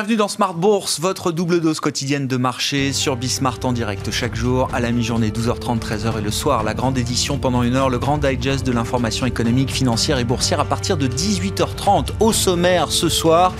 Bienvenue dans Smart Bourse, votre double dose quotidienne de marché sur Bismart en direct chaque jour à la mi-journée 12h30, 13h et le soir. La grande édition pendant une heure, le grand digest de l'information économique, financière et boursière à partir de 18h30. Au sommaire ce soir,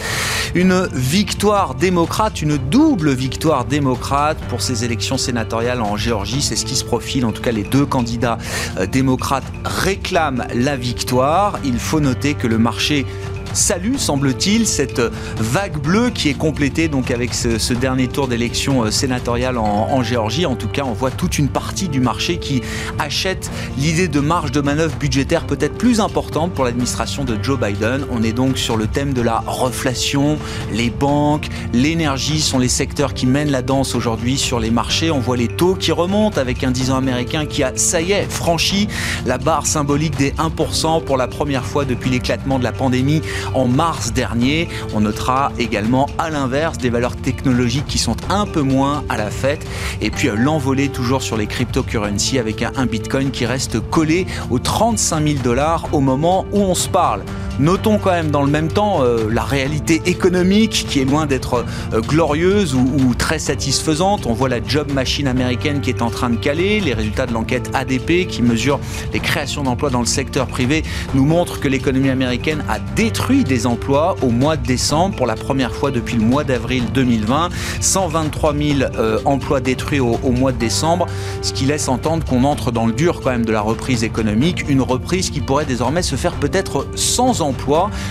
une victoire démocrate, une double victoire démocrate pour ces élections sénatoriales en Géorgie. C'est ce qui se profile. En tout cas, les deux candidats euh, démocrates réclament la victoire. Il faut noter que le marché salue, semble-t-il, cette vague bleue qui est complétée donc avec ce, dernier tour d'élection euh, sénatoriale en, Géorgie. En tout cas, on voit toute une partie du marché qui achète l'idée de marge de manœuvre budgétaire peut-être plus importante pour l'administration de Joe Biden. On est donc sur le thème de la reflation. Les banques, l'énergie sont les secteurs qui mènent la danse aujourd'hui sur les marchés. On voit les taux qui remontent avec un 10 ans américain qui a, ça y est, franchi la barre symbolique des 1% pour la première fois depuis l'éclatement de la pandémie en mars dernier. On notera également à l'inverse des valeurs technologiques qui sont un peu moins à la fête. Et puis euh, l'envolée toujours sur les cryptocurrencies avec un Bitcoin qui reste collé aux 35 000 dollars au moment où on se parle. Notons quand même dans le même temps euh, la réalité économique qui est loin d'être euh, glorieuse ou, très satisfaisante. On voit la job machine américaine qui est en train de caler. Les résultats de l'enquête ADP qui mesure les créations d'emplois dans le secteur privé nous montrent que l'économie américaine a détruit des emplois au mois de décembre pour la première fois depuis le mois d'avril 2020. 123 000 euh, emplois détruits au, au mois de décembre, ce qui laisse entendre qu'on entre dans le dur quand même de la reprise économique. Une reprise qui pourrait désormais se faire peut-être sans emploi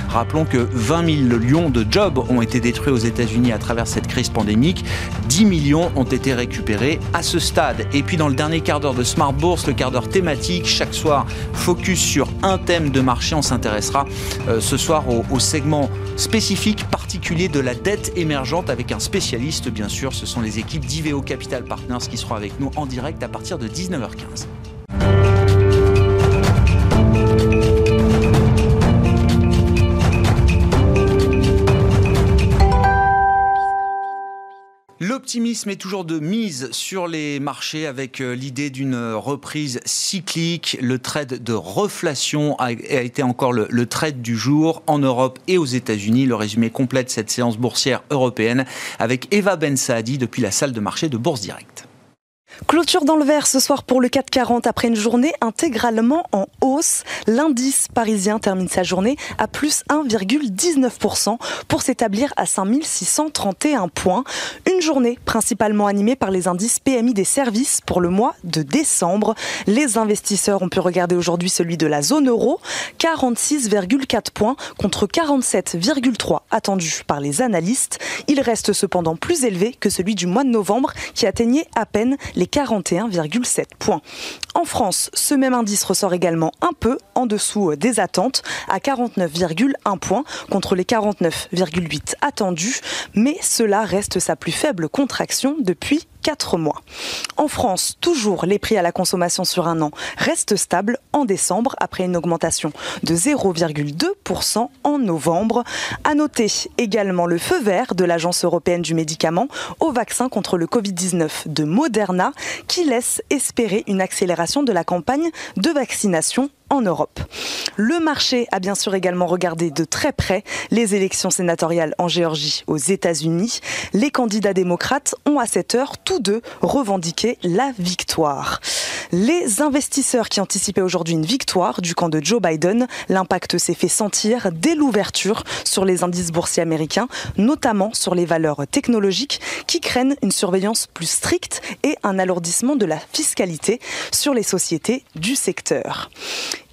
Rappelons que 20 000 lions de jobs ont été détruits aux États-Unis à travers cette crise pandémique. 10 millions ont été récupérés à ce stade. Et puis dans le dernier quart d'heure de Smart Bourse, le quart d'heure thématique, chaque soir focus sur un thème de marché. On s'intéressera euh, ce soir au, au segment spécifique particulier de la dette émergente avec un spécialiste bien sûr. Ce sont les équipes d'IVO Capital Partners qui seront avec nous en direct à partir de 19h15. L'optimisme est toujours de mise sur les marchés avec euh, l'idée d'une reprise cyclique. Le trade de reflation a, été encore le, trade du jour en Europe et aux États-Unis. Le résumé complet cette séance boursière européenne avec Eva Ben Saadi depuis la salle de marché de Bourse Directe. Clôture dans le vert ce soir pour le 440 après une journée intégralement en hausse. L'indice parisien termine sa journée à plus 1,19% pour s'établir à 5631 points. Une journée principalement animée par les indices PMI des services pour le mois de décembre. Les investisseurs ont pu regarder aujourd'hui celui de la zone euro, 46,4 points contre 47,3 attendus par les analystes. Il reste cependant plus élevé que celui du mois de novembre qui atteignait à peine les 41,7 points. En France, ce même indice ressort également un peu en dessous des attentes, à 49,1 points contre les 49,8 attendus, mais cela reste sa plus faible contraction depuis 4 mois. En France, toujours les prix à la consommation sur un an restent stables en décembre après une augmentation de 0,2% en novembre. À noter également le feu vert de l'Agence européenne du médicament au vaccin contre le Covid-19 de Moderna qui laisse espérer une accélération de la campagne de vaccination en Europe. Le marché a bien sûr également regardé de très près les élections sénatoriales en Géorgie aux États-Unis. Les candidats démocrates ont à cette heure tous deux revendiqué la victoire. Les investisseurs qui anticipaient aujourd'hui une victoire du camp de Joe Biden, l'impact s'est fait sentir dès l'ouverture sur les indices boursiers américains, notamment sur les valeurs technologiques qui craignent une surveillance plus stricte et un alourdissement de la fiscalité sur les sociétés du secteur.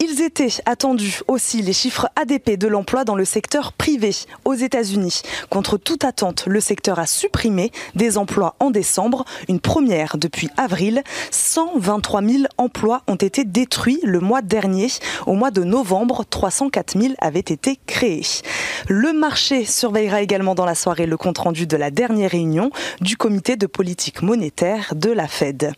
Ils étaient attendus aussi les chiffres ADP de l'emploi dans le secteur privé aux États-Unis. Contre toute attente, le secteur a supprimé des emplois en décembre, une première depuis avril. 123 3000 emplois ont été détruits le mois dernier. Au mois de novembre, 304 000 avaient été créés. Le marché surveillera également dans la soirée le compte-rendu de la dernière réunion du comité de politique monétaire de la Fed.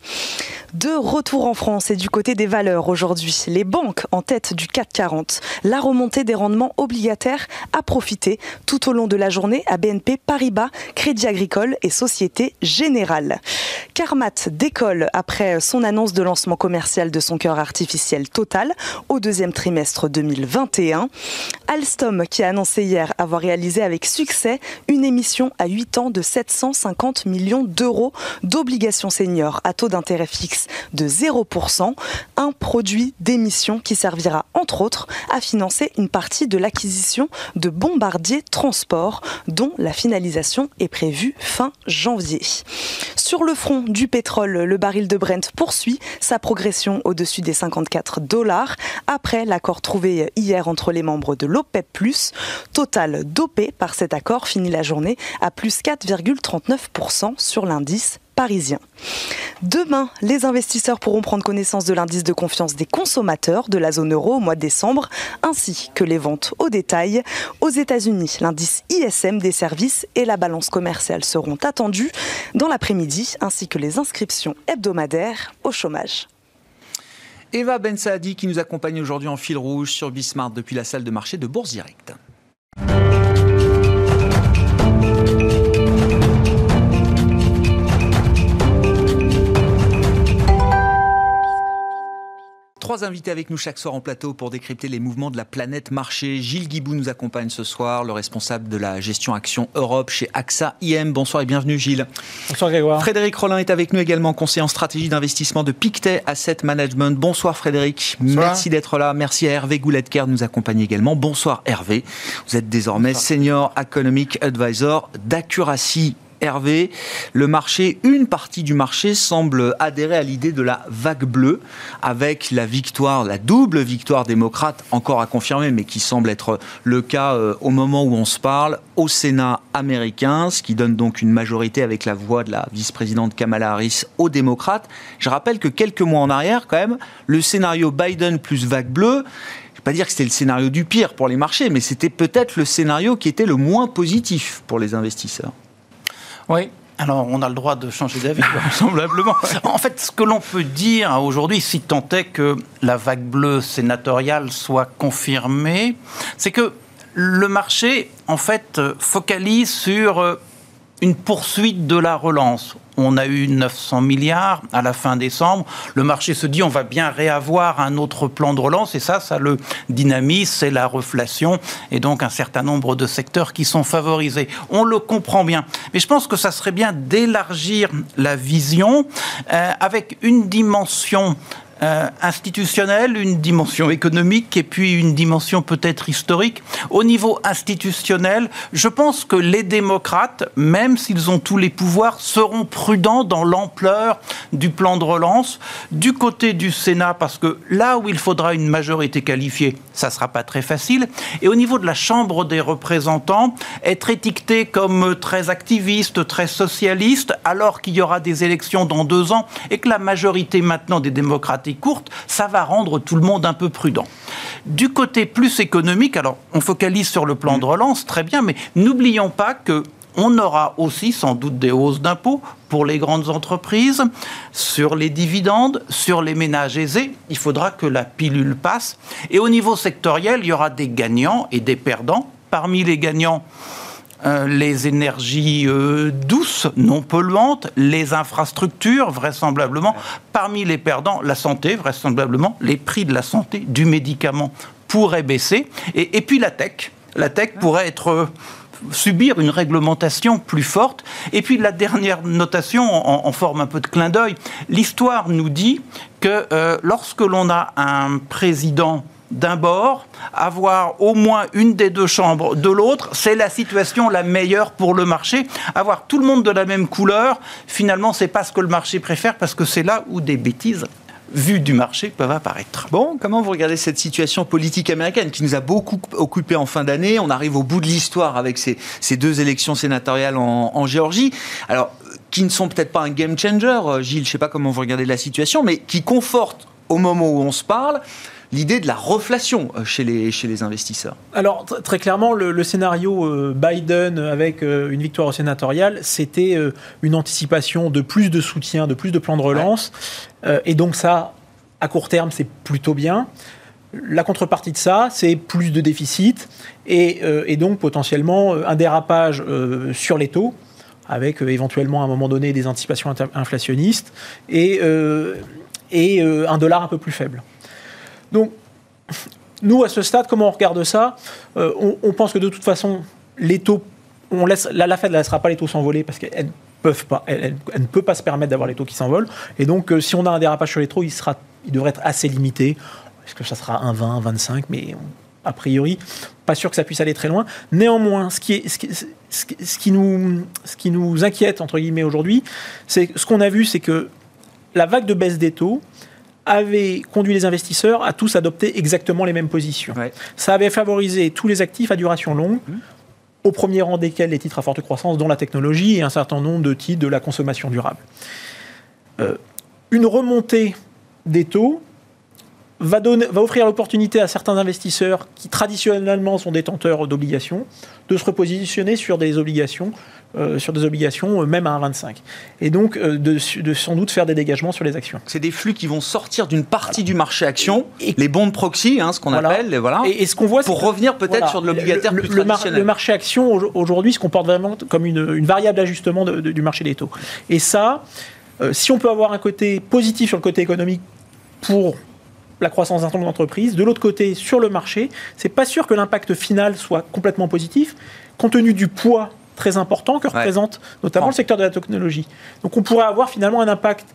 De retour en France et du côté des valeurs aujourd'hui, les banques en tête du CAC 40. La remontée des rendements obligataires a profité tout au long de la journée à BNP Paribas, Crédit Agricole et Société Générale. Carmat décolle après son annonce de lancement commercial de son cœur artificiel Total au deuxième trimestre 2021. Alstom qui a annoncé hier avoir réalisé avec succès une émission à 8 ans de 750 millions d'euros d'obligations seniors à taux d'intérêt fixe de 0%, un produit d'émission qui servira entre autres à financer une partie de l'acquisition de Bombardier Transport dont la finalisation est prévue fin janvier. Sur le front du pétrole, le baril de Brent poursuit sa progression au-dessus des 54 dollars après l'accord trouvé hier entre les membres de l'OPEP+. Total dopé par cet accord finit la journée à plus 4,39% sur l'indice Demain, les investisseurs pourront prendre connaissance de l'indice de confiance des consommateurs de la zone euro au mois de décembre, ainsi que les ventes au détail. Aux États-Unis, l'indice ISM des services et la balance commerciale seront attendus dans l'après-midi, ainsi que les inscriptions hebdomadaires au chômage. Eva Ben Saadi qui nous accompagne aujourd'hui en fil rouge sur Bismarck depuis la salle de marché de Bourse Directe. Trois invités avec nous chaque soir en plateau pour décrypter les mouvements de la planète marché. Gilles Guibou nous accompagne ce soir, le responsable de la gestion action Europe chez AXA IM. Bonsoir et bienvenue Gilles. Bonsoir Grégoire. Frédéric Rollin est avec nous également, conseiller en stratégie d'investissement de Pictet Asset Management. Bonsoir Frédéric. Merci d'être là. Merci à Hervé Gouletker de nous accompagner également. Bonsoir Hervé. Vous êtes désormais senior economic advisor d'Accuracy Hervé, le marché, une partie du marché semble adhérer à l'idée de la vague bleue, avec la victoire, la double victoire démocrate, encore à confirmer, mais qui semble être le cas euh, au moment où on se parle, au Sénat américain, ce qui donne donc une majorité avec la voix de la vice-présidente Kamala Harris aux démocrates. Je rappelle que quelques mois en arrière, quand même, le scénario Biden plus vague bleue, je ne vais pas dire que c'était le scénario du pire pour les marchés, mais c'était peut-être le scénario qui était le moins positif pour les investisseurs. Oui, alors, on a le droit de changer d'avis, vraisemblablement. En fait, ce que l'on peut dire aujourd'hui, si tant est que la vague bleue sénatoriale soit confirmée, c'est que le marché, en fait, focalise sur euh, une poursuite de la relance on a eu 900 milliards à la fin décembre. Le marché se dit on va bien réavoir un autre plan de relance et ça, ça le dynamise, c'est la reflation et donc un certain nombre de secteurs qui sont favorisés. On le comprend bien. Mais je pense que ça serait bien d'élargir la vision euh, avec une dimension euh, institutionnelle, une dimension économique et puis une dimension peut-être historique. Au niveau institutionnel, je pense que les démocrates, même s'ils ont tous les pouvoirs, seront prudents dans l'ampleur du plan de relance. Du côté du Sénat, parce que là où il faudra une majorité qualifiée, ça ne sera pas très facile. Et au niveau de la Chambre des représentants, être étiqueté comme très activiste, très socialiste, alors qu'il y aura des élections dans deux ans et que la majorité maintenant des démocrates courte, ça va rendre tout le monde un peu prudent. Du côté plus économique, alors on focalise sur le plan de relance, très bien, mais n'oublions pas que on aura aussi sans doute des hausses d'impôts pour les grandes entreprises, sur les dividendes, sur les ménages aisés. Il faudra que la pilule passe. Et au niveau sectoriel, il y aura des gagnants et des perdants. Parmi les gagnants, euh, les énergies euh, douces, non polluantes, les infrastructures, vraisemblablement. Parmi les perdants, la santé, vraisemblablement. Les prix de la santé, du médicament pourraient baisser. Et, puis la tech. La tech pourrait être subir une réglementation plus forte. Et puis la dernière notation, en, forme un peu de clin d'œil, l'histoire nous dit que euh, lorsque l'on a un président d'un bord, avoir au moins une des deux chambres de l'autre, c'est la situation la meilleure pour le marché. Avoir tout le monde de la même couleur, finalement, c'est pas ce que le marché préfère parce que c'est là où des bêtises vues du marché peuvent apparaître. Bon, comment vous regardez cette situation politique américaine qui nous a beaucoup occupé en fin d'année? On arrive au bout de l'histoire avec ces, deux élections sénatoriales en, Géorgie. Alors, qui ne sont peut-être pas un game changer, Gilles, je ne sais pas comment vous regardez la situation, mais qui confortent au moment où on se parle l'idée de la reflation euh, chez les, chez les investisseurs Alors, très clairement, le, scénario euh, Biden avec euh, une victoire au sénatorial, c'était une anticipation de plus de soutien, de plus de plans de relance. et donc, ça, à court terme, c'est plutôt bien. La contrepartie de ça, c'est plus de déficit et, et donc potentiellement un dérapage sur les taux avec éventuellement à un moment donné des anticipations inflationnistes et, et un dollar un peu plus faible. Donc, nous, à ce stade, comment on regarde ça euh, on, pense que de toute façon, les taux, on laisse, la, Fed ne laissera pas les taux s'envoler parce qu'elle elle, ne peut pas se permettre d'avoir les taux qui s'envolent. Et donc, euh, si on a un dérapage sur les taux, il, sera, il devrait être assez limité. Est-ce que ça sera un 20, 25 Mais a priori, pas sûr que ça puisse aller très loin. Néanmoins, ce qui, nous, ce qui nous inquiète, entre guillemets, aujourd'hui, c'est ce qu'on a vu, c'est que la vague de baisse des taux, avait conduit les investisseurs à tous adopter exactement les mêmes positions. Ça avait favorisé tous les actifs à duration longue, mmh. au premier rang desquels les titres à forte croissance, dont la technologie et un certain nombre de titres de la consommation durable. Euh, une remontée des taux va, donner, va offrir l'opportunité à certains investisseurs qui traditionnellement sont détenteurs d'obligations de se repositionner sur des obligations euh, sur des obligations, euh, même à 1,25. Et donc, euh, de, sans doute faire des dégagements sur les actions. C'est des flux qui vont sortir d'une partie du marché action, et, les bons de proxy, hein, ce qu'on appelle, voilà. Et, ce qu'on voit, pour revenir peut-être sur de l'obligataire plus le, le, marché action aujourd'hui se comporte vraiment comme une, variable d'ajustement du marché des taux. Et ça, si on peut avoir un côté positif sur le côté économique pour la croissance d'un certain nombre d'entreprises. De l'autre côté, sur le marché, c'est pas sûr que l'impact final soit complètement positif, compte tenu du poids très important que représente notamment le secteur de la technologie. Donc on pourrait avoir finalement un impact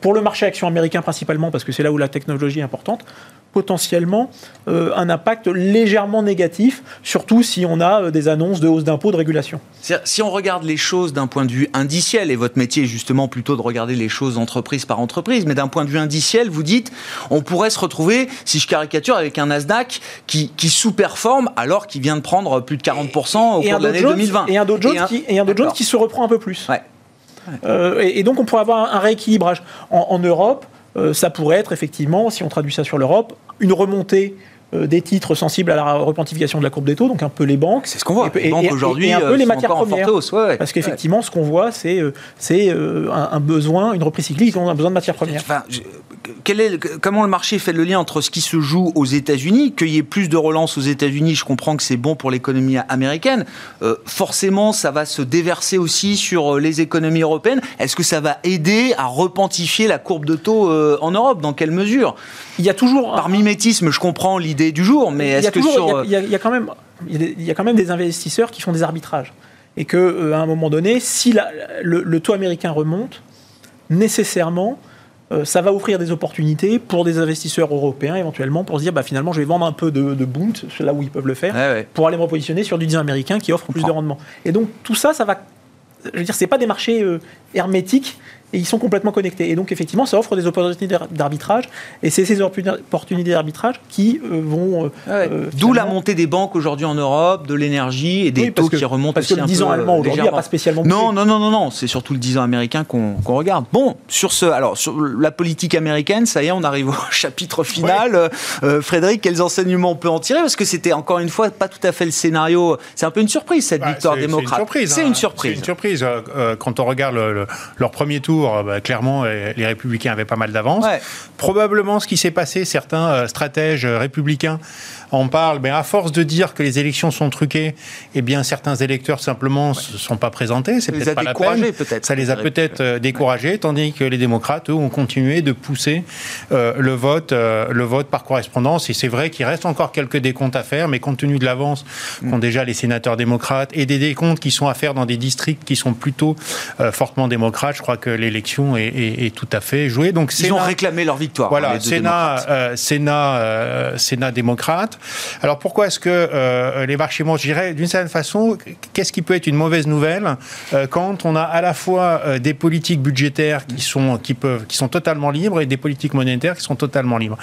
pour le marché action américain principalement, parce que c'est là où la technologie est importante, potentiellement euh, un impact légèrement négatif, surtout si on a euh, des annonces de hausse d'impôts, de régulation. Si on regarde les choses d'un point de vue indiciel, et votre métier est justement plutôt de regarder les choses entreprise par entreprise, mais d'un point de vue indiciel, vous dites, on pourrait se retrouver, si je caricature, avec un Nasdaq qui, sous-performe alors qu'il vient de prendre plus de 40% au cours de l'année 2020. Et un Dow Jones, qui, et un Dow Jones qui se reprend un peu plus. Ouais. Euh, et, donc on pourrait avoir un, rééquilibrage. En, Europe, euh, ça pourrait être effectivement, si on traduit ça sur l'Europe, une remontée des titres sensibles à la replantification de la courbe des taux, donc un peu les banques. C'est ce qu'on voit. Et, les banques aujourd'hui, un peu les matières premières. Parce qu'effectivement, ce qu'on voit, c'est c'est un, besoin, une reprise cyclique, on a besoin de matières premières. quel est, comment le marché fait le lien entre ce qui se joue aux États-Unis, qu'il y ait plus de relance aux États-Unis, je comprends que c'est bon pour l'économie américaine. Euh, forcément, ça va se déverser aussi sur euh, les économies européennes. Est-ce que ça va aider à repantifier la courbe de taux en Europe? Dans quelle mesure? Il y a toujours par mimétisme, je comprends l'idée du jour, mais est-ce que sur... Il y, a quand même, il y a quand même des investisseurs qui font des arbitrages. Et qu'à euh, un moment donné, si le, taux américain remonte, nécessairement, euh, ça va offrir des opportunités pour des investisseurs européens éventuellement pour se dire bah, finalement je vais vendre un peu de, de Bund, là où ils peuvent le faire, pour aller me repositionner sur du 10 américain qui offre plus de rendement. Et donc tout ça, ça va. Je veux dire, c'est pas des marchés euh, hermétiques et ils sont complètement connectés. Et donc, effectivement, ça offre des opportunités d'arbitrage, et c'est ces opportunités d'arbitrage qui euh, vont... Euh, ah euh, D'où la montée des banques aujourd'hui en Europe, de l'énergie et des taux qui remontent parce que le 10 ans allemand aujourd'hui n'a pas spécialement... Non, non, non, non, non, c'est surtout le 10 ans américain qu'on regarde. Bon, sur ce, alors, sur la politique américaine, ça y est, on arrive au chapitre final. Frédéric, quels enseignements on peut en tirer? Parce que c'était encore une fois pas tout à fait le scénario. C'est un peu une surprise, cette victoire démocrate. C'est une surprise. C'est une surprise. Hein. une surprise. quand on regarde leur premier tour, euh, bah, clairement, euh, les républicains avaient pas mal d'avance. Probablement, ce qui s'est passé, certains euh, stratèges républicains on parle, mais à force de dire que les élections sont truquées, eh bien, certains électeurs simplement ne se sont pas présentés. C'est peut-être pas la peine. Ça les a peut-être euh, découragés, tandis que les démocrates, eux, ont continué de pousser euh, le vote, euh, le vote par correspondance. Et c'est vrai qu'il reste encore quelques décomptes à faire, mais compte tenu de l'avance qu'ont déjà les sénateurs démocrates et des décomptes qui sont à faire dans des districts qui sont plutôt fortement démocrates, je crois que l'élection est, tout à fait jouée. Donc, ils ont réclamé leur victoire. Voilà, Sénat, Sénat, Sénat démocrate. Alors pourquoi est-ce que euh, les marchés montent? Je dirais d'une certaine façon, qu'est-ce qui peut être une mauvaise nouvelle euh, quand on a à la fois euh, des politiques budgétaires qui sont, qui, peuvent, qui sont totalement libres et des politiques monétaires qui sont totalement libres?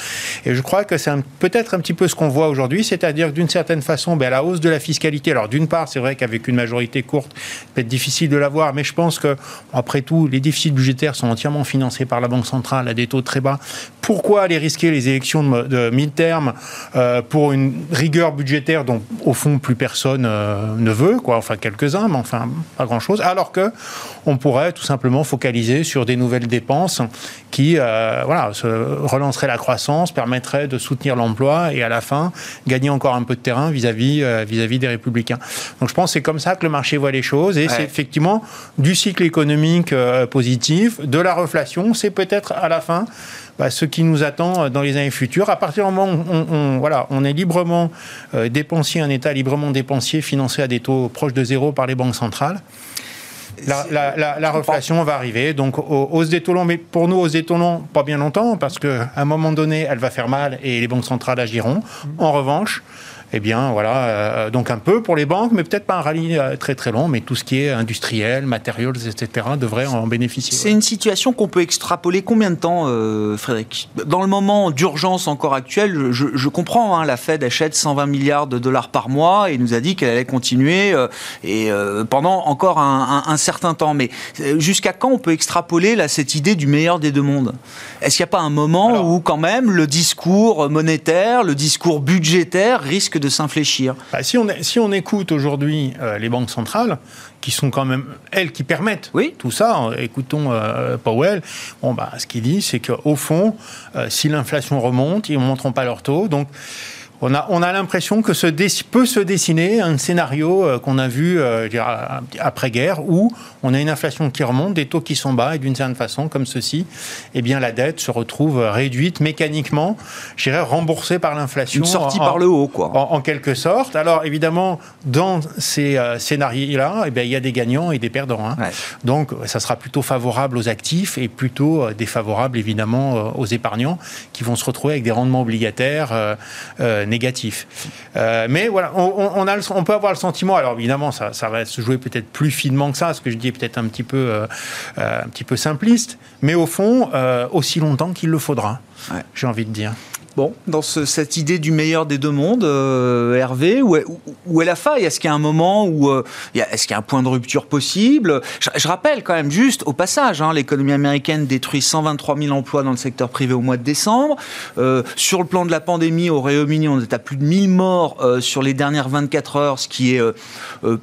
Et je crois que c'est peut-être un petit peu ce qu'on voit aujourd'hui, c'est-à-dire d'une certaine façon, ben, la hausse de la fiscalité. Alors d'une part, c'est vrai qu'avec une majorité courte, peut être difficile de l'avoir, mais je pense que, après tout, les déficits budgétaires sont entièrement financés par la Banque centrale à des taux très bas. Pourquoi aller risquer les élections de, de mi-terme euh, pour une rigueur budgétaire dont, au fond, plus personne euh, ne veut, quoi, enfin quelques-uns, mais enfin pas grand-chose, alors que on pourrait tout simplement focaliser sur des nouvelles dépenses qui euh, voilà, se relanceraient la croissance, permettraient de soutenir l'emploi et à la fin gagner encore un peu de terrain vis-à-vis vis-à-vis des républicains. Donc je pense que c'est comme ça que le marché voit les choses et c'est effectivement du cycle économique positif, de la reflation, c'est peut-être à la fin bah, ce qui nous attend dans les années futures. À partir du moment où on, voilà, on est librement euh, dépensier, un État librement dépensier, financé à des taux proches de zéro par les banques centrales, la, la, reflation va arriver. Donc, hausse des taux longs, mais pour nous, hausse des taux longs, pas bien longtemps, parce qu'à un moment donné, elle va faire mal et les banques centrales agiront. En revanche, eh bien, voilà, euh, donc un peu pour les banques, mais peut-être pas un rallye euh, très très long, mais tout ce qui est industriel, matériaux, etc., devrait en bénéficier. C'est une situation qu'on peut extrapoler combien de temps, euh, Frédéric? Dans le moment d'urgence encore actuel, je, comprends, hein, la Fed achète 120 milliards de dollars par mois et nous a dit qu'elle allait continuer et pendant encore un, certain temps. Mais jusqu'à quand on peut extrapoler là, cette idée du meilleur des deux mondes? Est-ce qu'il n'y a pas un moment où quand même le discours monétaire, le discours budgétaire risque de s'infléchir bah, si, on, si on écoute aujourd'hui euh, les banques centrales, qui sont quand même elles qui permettent oui. tout ça, hein, écoutons euh, Powell, bon, bah, ce qu'il dit, c'est qu'au fond, euh, si l'inflation remonte, ils ne monteront pas leur taux. Donc, on a, on a l'impression que se peut se dessiner un scénario euh, qu'on a vu euh, après-guerre où on a une inflation qui remonte, des taux qui sont bas et d'une certaine façon, comme ceci, eh bien la dette se retrouve réduite mécaniquement, je dirais remboursée par l'inflation. Une sortie par le haut, quoi. En, quelque sorte. Alors évidemment, dans ces euh, scénarios-là, eh bien, il y a des gagnants et des perdants. Hein. Donc ça sera plutôt favorable aux actifs et plutôt défavorable évidemment aux épargnants qui vont se retrouver avec des rendements obligataires négatif. Euh, mais voilà, on, a on, peut avoir le sentiment, alors évidemment, ça, ça va se jouer peut-être plus finement que ça, ce que je dis est peut-être un petit peu, euh, euh, un petit peu simpliste, mais au fond, aussi longtemps qu'il le faudra, j'ai envie de dire. Bon, dans cette idée du meilleur des deux mondes, euh, Hervé, où est, la faille? Est-ce qu'il y a un moment où euh, est-ce qu'il y a un point de rupture possible? Je, rappelle quand même juste au passage, hein, l'économie américaine détruit 123 000 emplois dans le secteur privé au mois de décembre. Euh, sur le plan de la pandémie, au Royaume-Uni, on est à plus de 1000 morts sur les dernières 24 heures, ce qui est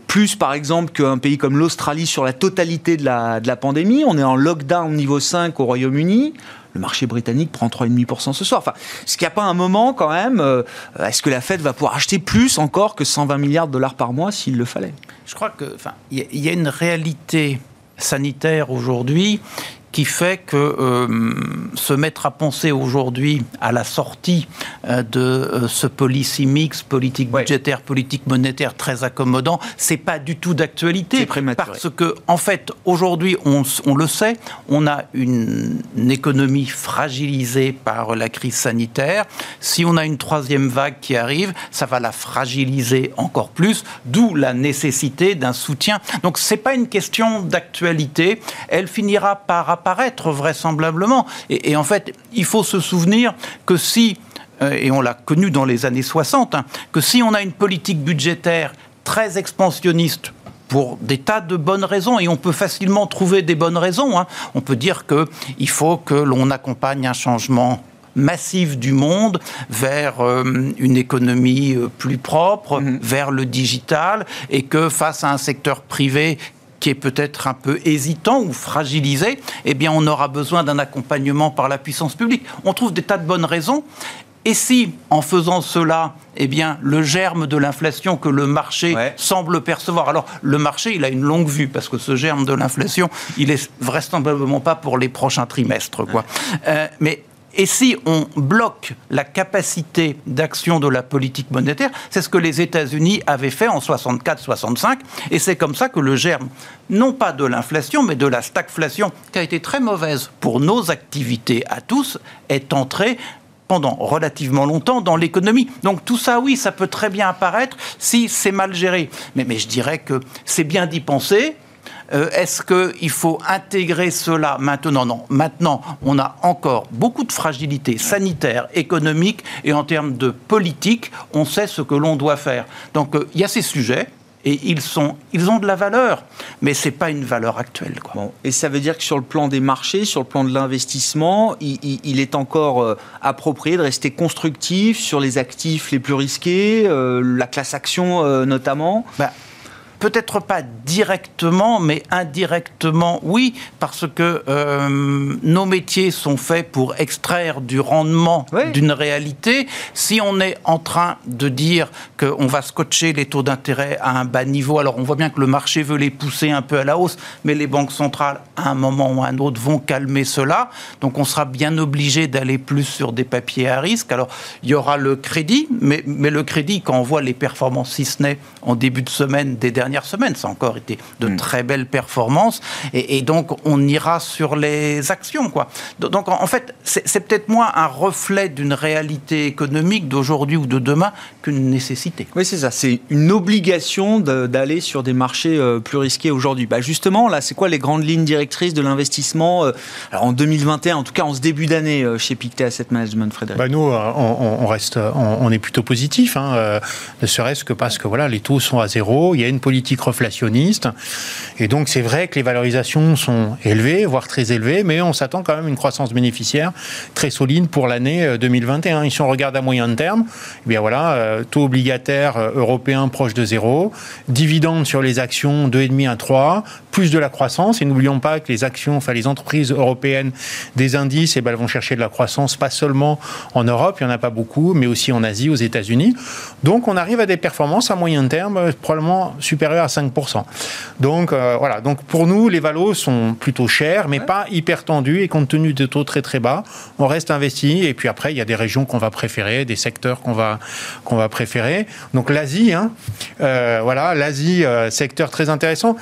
plus par exemple qu'un pays comme l'Australie sur la totalité de la pandémie. On est en lockdown niveau 5 au Royaume-Uni le marché britannique prend 3,5% ce soir. Enfin, est-ce qu'il n'y a pas un moment quand même, euh, est-ce que la Fed va pouvoir acheter plus encore que 120 milliards de dollars par mois s'il le fallait? Je crois que, il y, a une réalité sanitaire aujourd'hui qui fait que euh, se mettre à penser aujourd'hui à la sortie euh, de euh, ce policy mix politique budgétaire, politique monétaire très accommodant, c'est pas du tout d'actualité parce que en fait aujourd'hui on, on, le sait, on a une, une, économie fragilisée par la crise sanitaire. Si on a une troisième vague qui arrive, ça va la fragiliser encore plus, d'où la nécessité d'un soutien. Donc c'est pas une question d'actualité, elle finira par apparaître vraisemblablement. Et, en fait, il faut se souvenir que si, euh, et on l'a connu dans les années 60, hein, que si on a une politique budgétaire très expansionniste pour des tas de bonnes raisons, et on peut facilement trouver des bonnes raisons. Hein. On peut dire qu'il faut que l'on accompagne un changement massif du monde vers euh, une économie euh, plus propre, mm-hmm. vers le digital, et que face à un secteur privé qui est peut-être un peu hésitant ou fragilisé, eh bien, on aura besoin d'un accompagnement par la puissance publique. On trouve des tas de bonnes raisons. Et si, en faisant cela, eh bien, le germe de l'inflation que le marché semble percevoir. Alors, le marché, il a une longue vue, parce que ce germe de l'inflation, il est vraisemblablement pas pour les prochains trimestres, quoi. Euh, mais et si on bloque la capacité d'action de la politique monétaire, c'est ce que les États-Unis avaient fait en 64-65, et c'est comme ça que le germe, non pas de l'inflation, mais de la stagflation, qui a été très mauvaise pour nos activités à tous, est entré pendant relativement longtemps dans l'économie. Donc tout ça, oui, ça peut très bien apparaître si c'est mal géré. Mais, mais je dirais que c'est bien d'y penser. Euh, est-ce qu'il faut intégrer cela maintenant? Non. Maintenant, on a encore beaucoup de fragilité sanitaire, économique et en termes de politique, on sait ce que l'on doit faire. Donc euh, il y a ces sujets et ils, sont, ils ont de la valeur, mais ce n'est pas une valeur actuelle. Quoi. et ça veut dire que sur le plan des marchés, sur le plan de l'investissement, il, est encore euh, approprié de rester constructif sur les actifs les plus risqués, la classe action notamment? Bah, peut-être pas directement, mais indirectement, oui, parce que euh, nos métiers sont faits pour extraire du rendement d'une réalité. Si on est en train de dire qu'on va scotcher les taux d'intérêt à un bas niveau, alors on voit bien que le marché veut les pousser un peu à la hausse, mais les banques centrales, à un moment ou à un autre, vont calmer cela. Donc on sera bien obligé d'aller plus sur des papiers à risque. Alors il y aura le crédit, mais, mais le crédit, quand on voit les performances, si ce n'est en début de semaine des dernières dernières semaines. Ça a encore été de hmm. très belles performances. Et, donc, on ira sur les actions. Quoi. Donc, en fait, c'est peut-être moins un reflet d'une réalité économique d'aujourd'hui ou de demain qu'une nécessité. Oui, c'est ça. C'est une obligation d'aller sur des marchés euh, plus risqués aujourd'hui. Bah justement, là, c'est quoi les grandes lignes directrices de l'investissement euh, en 2021, en tout cas en ce début d'année euh, chez Pictet Asset Management, Frédéric? Bah Nous, on, reste, on, est plutôt positif, hein, ne serait-ce que parce que voilà, les taux sont à zéro, il y a une politique politique reflationniste. Et donc, c'est vrai que les valorisations sont élevées, voire très élevées, mais on s'attend quand même une croissance bénéficiaire très solide pour l'année 2021. Euh, et si on regarde à moyen terme, eh bien voilà, euh, taux obligataire euh, européen proche de zéro, dividendes sur les actions 2,5 à 3, plus de la croissance. Et n'oublions pas que les actions, enfin les entreprises européennes des indices, eh ben, elles vont chercher de la croissance pas seulement en Europe, il n'y en a pas beaucoup, mais aussi en Asie, aux États-Unis. Donc on arrive à des performances à moyen terme probablement supérieures à 5%. Donc euh, voilà, donc pour nous, les valos sont plutôt chers, mais pas hyper tendus, et compte tenu des taux très très bas, on reste investi, et puis après, il y a des régions qu'on va préférer, des secteurs qu'on va, qu'on va préférer. Donc l'Asie, hein, euh, voilà, l'Asie, euh, secteur très intéressant.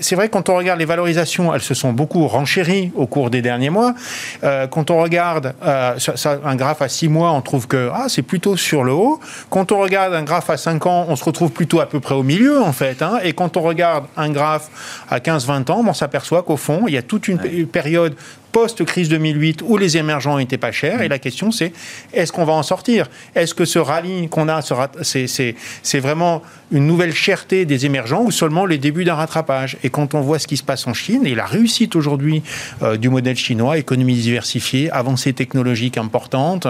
c'est vrai, quand on regarde les valorisations, elles se sont beaucoup renchéries au cours des derniers mois. quand on regarde un graphe à 6 mois, on trouve que ah, c'est plutôt sur le haut. Quand on regarde un graphe à 5 ans, on se retrouve plutôt à peu près au milieu, en fait. Hein. Et quand on regarde un graphe à 15-20 ans, on s'aperçoit qu'au fond, il y a toute une période post-crise 2008 où les émergents n'étaient pas chers. Et la question, c'est est-ce qu'on va en sortir? Est-ce que ce rallye qu'on a, c'est vraiment une nouvelle cherté des émergents ou seulement les débuts d'un rattrapage? Et quand on voit ce qui se passe en Chine et la réussite aujourd'hui euh, du modèle chinois, économie diversifiée, avancée technologique importante,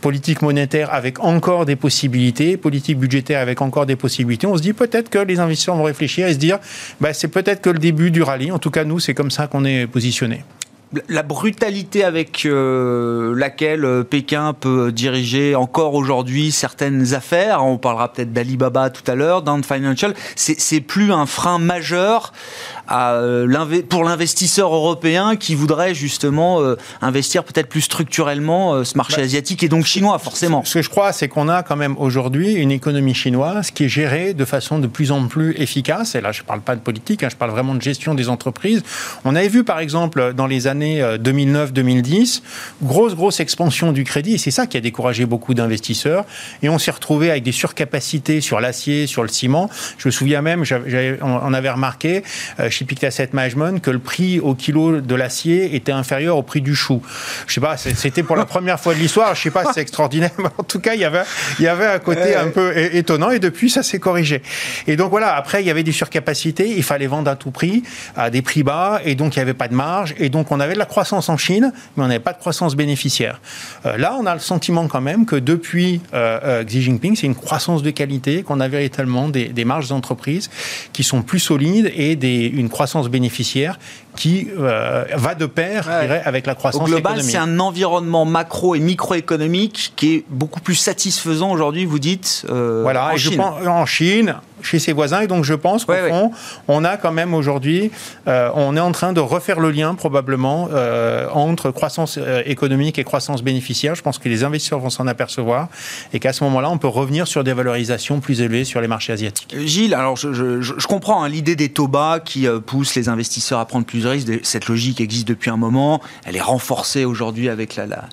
politique monétaire avec encore des possibilités, politique budgétaire avec encore des possibilités, on se dit peut-être que les investisseurs vont réfléchir et se dire bah, c'est peut-être que le début du rallye. En tout cas, nous, c'est comme ça qu'on est positionné la brutalité avec euh, laquelle euh, Pékin peut diriger encore aujourd'hui certaines affaires, on parlera peut-être d'Alibaba tout à l'heure, d'Ant Financial, c'est plus un frein majeur euh, pour l'investisseur européen qui voudrait justement investir peut-être plus structurellement ce marché bah, asiatique et donc chinois forcément. Ce que je crois, c'est qu'on a quand même aujourd'hui une économie chinoise qui est gérée de façon de plus en plus efficace. Et là, je ne parle pas de politique, hein, je parle vraiment de gestion des entreprises. On avait vu par exemple dans les années 2009-2010, euh, grosse, grosse expansion du crédit, et c'est ça qui a découragé beaucoup d'investisseurs. Et on s'est retrouvé avec des surcapacités sur l'acier, sur le ciment. Je me souviens même, on avait remarqué euh, chez Pictet Asset Management que le prix au kilo de l'acier était inférieur au prix du chou. Je sais pas, c'était pour la première fois de l'histoire, je sais pas si c'est extraordinaire, mais en tout cas, il y avait, il y avait un côté un peu étonnant, et depuis, ça s'est corrigé. Et donc voilà, après, il y avait des surcapacités, il fallait vendre à tout prix, à des prix bas, et donc il n'y avait pas de marge, et donc on avait de la croissance en Chine, mais on n'avait pas de croissance bénéficiaire. Euh, là, on a le sentiment quand même que depuis euh, euh, Xi Jinping, c'est une croissance de qualité, qu'on a véritablement des, des marges d'entreprise qui sont plus solides et des, une croissance bénéficiaire qui va de pair avec la croissance Au global, c'est un environnement macro et microéconomique qui est beaucoup plus satisfaisant aujourd'hui, vous dites, voilà, en Chine. Je pense, en Chine, chez ses voisins. Et donc, je pense qu'au fond, on a quand même aujourd'hui, euh, on est en train de refaire le lien probablement euh, entre croissance euh, économique et croissance bénéficiaire. Je pense que les investisseurs vont s'en apercevoir et qu'à ce moment-là, on peut revenir sur des valorisations plus élevées sur les marchés asiatiques. Gilles, alors je, comprends hein, l'idée des taux bas qui pousse les investisseurs à prendre plus de risques. Cette logique existe depuis un moment. Elle est renforcée aujourd'hui avec la, la,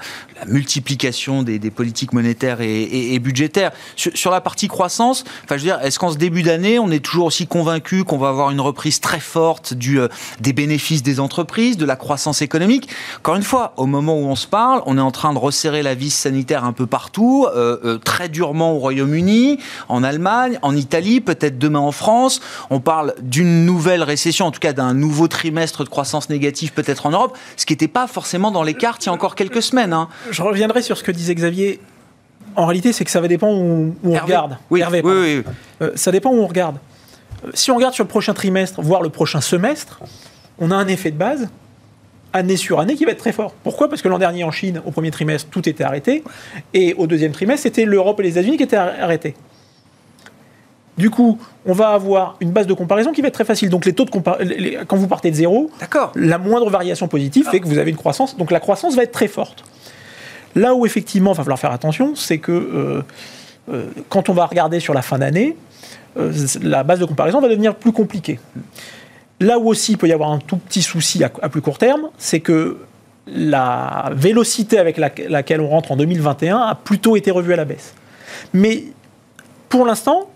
multiplication des, politiques monétaires et, budgétaires. Sur, la partie croissance, enfin, je veux dire, est-ce qu'en ce début d'année, on est toujours aussi convaincu qu'on va avoir une reprise très forte du, euh, des bénéfices des entreprises, de la croissance économique? Encore une fois, au moment où on se parle, on est en train de resserrer la vis sanitaire un peu partout, euh, euh, très durement au Royaume-Uni, en Allemagne, en Italie, peut-être demain en France. On parle d'une nouvelle récession, en tout cas d'un nouveau trimestre de croissance négative peut-être en Europe, ce qui n'était pas forcément dans les cartes il y a encore quelques semaines. Hein. Je reviendrai sur ce que disait Xavier. En réalité, c'est que ça va dépendre où, on regarde. Oui, Hervé, oui, oui, euh, ça dépend où on regarde. Si on regarde sur le prochain trimestre, voire le prochain semestre, on a un effet de base année sur année qui va être très fort. Pourquoi? Parce que l'an dernier en Chine, au premier trimestre, tout était arrêté, et au deuxième trimestre, c'était l'Europe et les États-Unis qui étaient arrêtés. Du coup, on va avoir une base de comparaison qui va être très facile. Donc les taux de quand vous partez de zéro, la moindre variation positive fait que vous avez une croissance. Donc la croissance va être très forte. Là où effectivement, il va falloir faire attention, c'est que euh, euh, quand on va regarder sur la fin d'année, euh, la base de comparaison va devenir plus compliquée. Là où aussi il peut y avoir un tout petit souci à, plus court terme, c'est que la vélocité avec laquelle on rentre en 2021 a plutôt été revue à la baisse. Mais pour l'instant,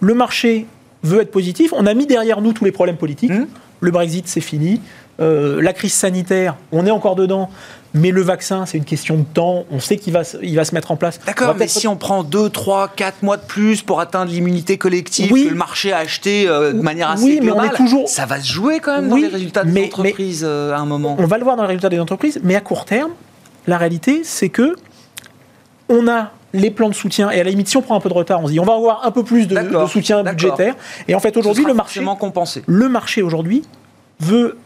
le marché veut être positif. On a mis derrière nous tous les problèmes politiques. Mmh. Le Brexit, c'est fini. Euh, la crise sanitaire, on est encore dedans. Mais le vaccin, c'est une question de temps. On sait qu'il va, il va se mettre en place. D'accord, mais si on prend 2, 3, 4 mois de plus pour atteindre l'immunité collective que le marché a acheté euh, de manière assez oui, mais on est toujours... ça va se jouer quand même dans les résultats des entreprises euh, à un moment. On va le voir dans les résultats des entreprises, mais à court terme, la réalité, c'est que on a les plans de soutien. Et à la limite, si on prend un peu de retard, on se dit on va avoir un peu plus de, soutien budgétaire. Et en fait, aujourd'hui, le marché, compensé. le marché aujourd'hui veut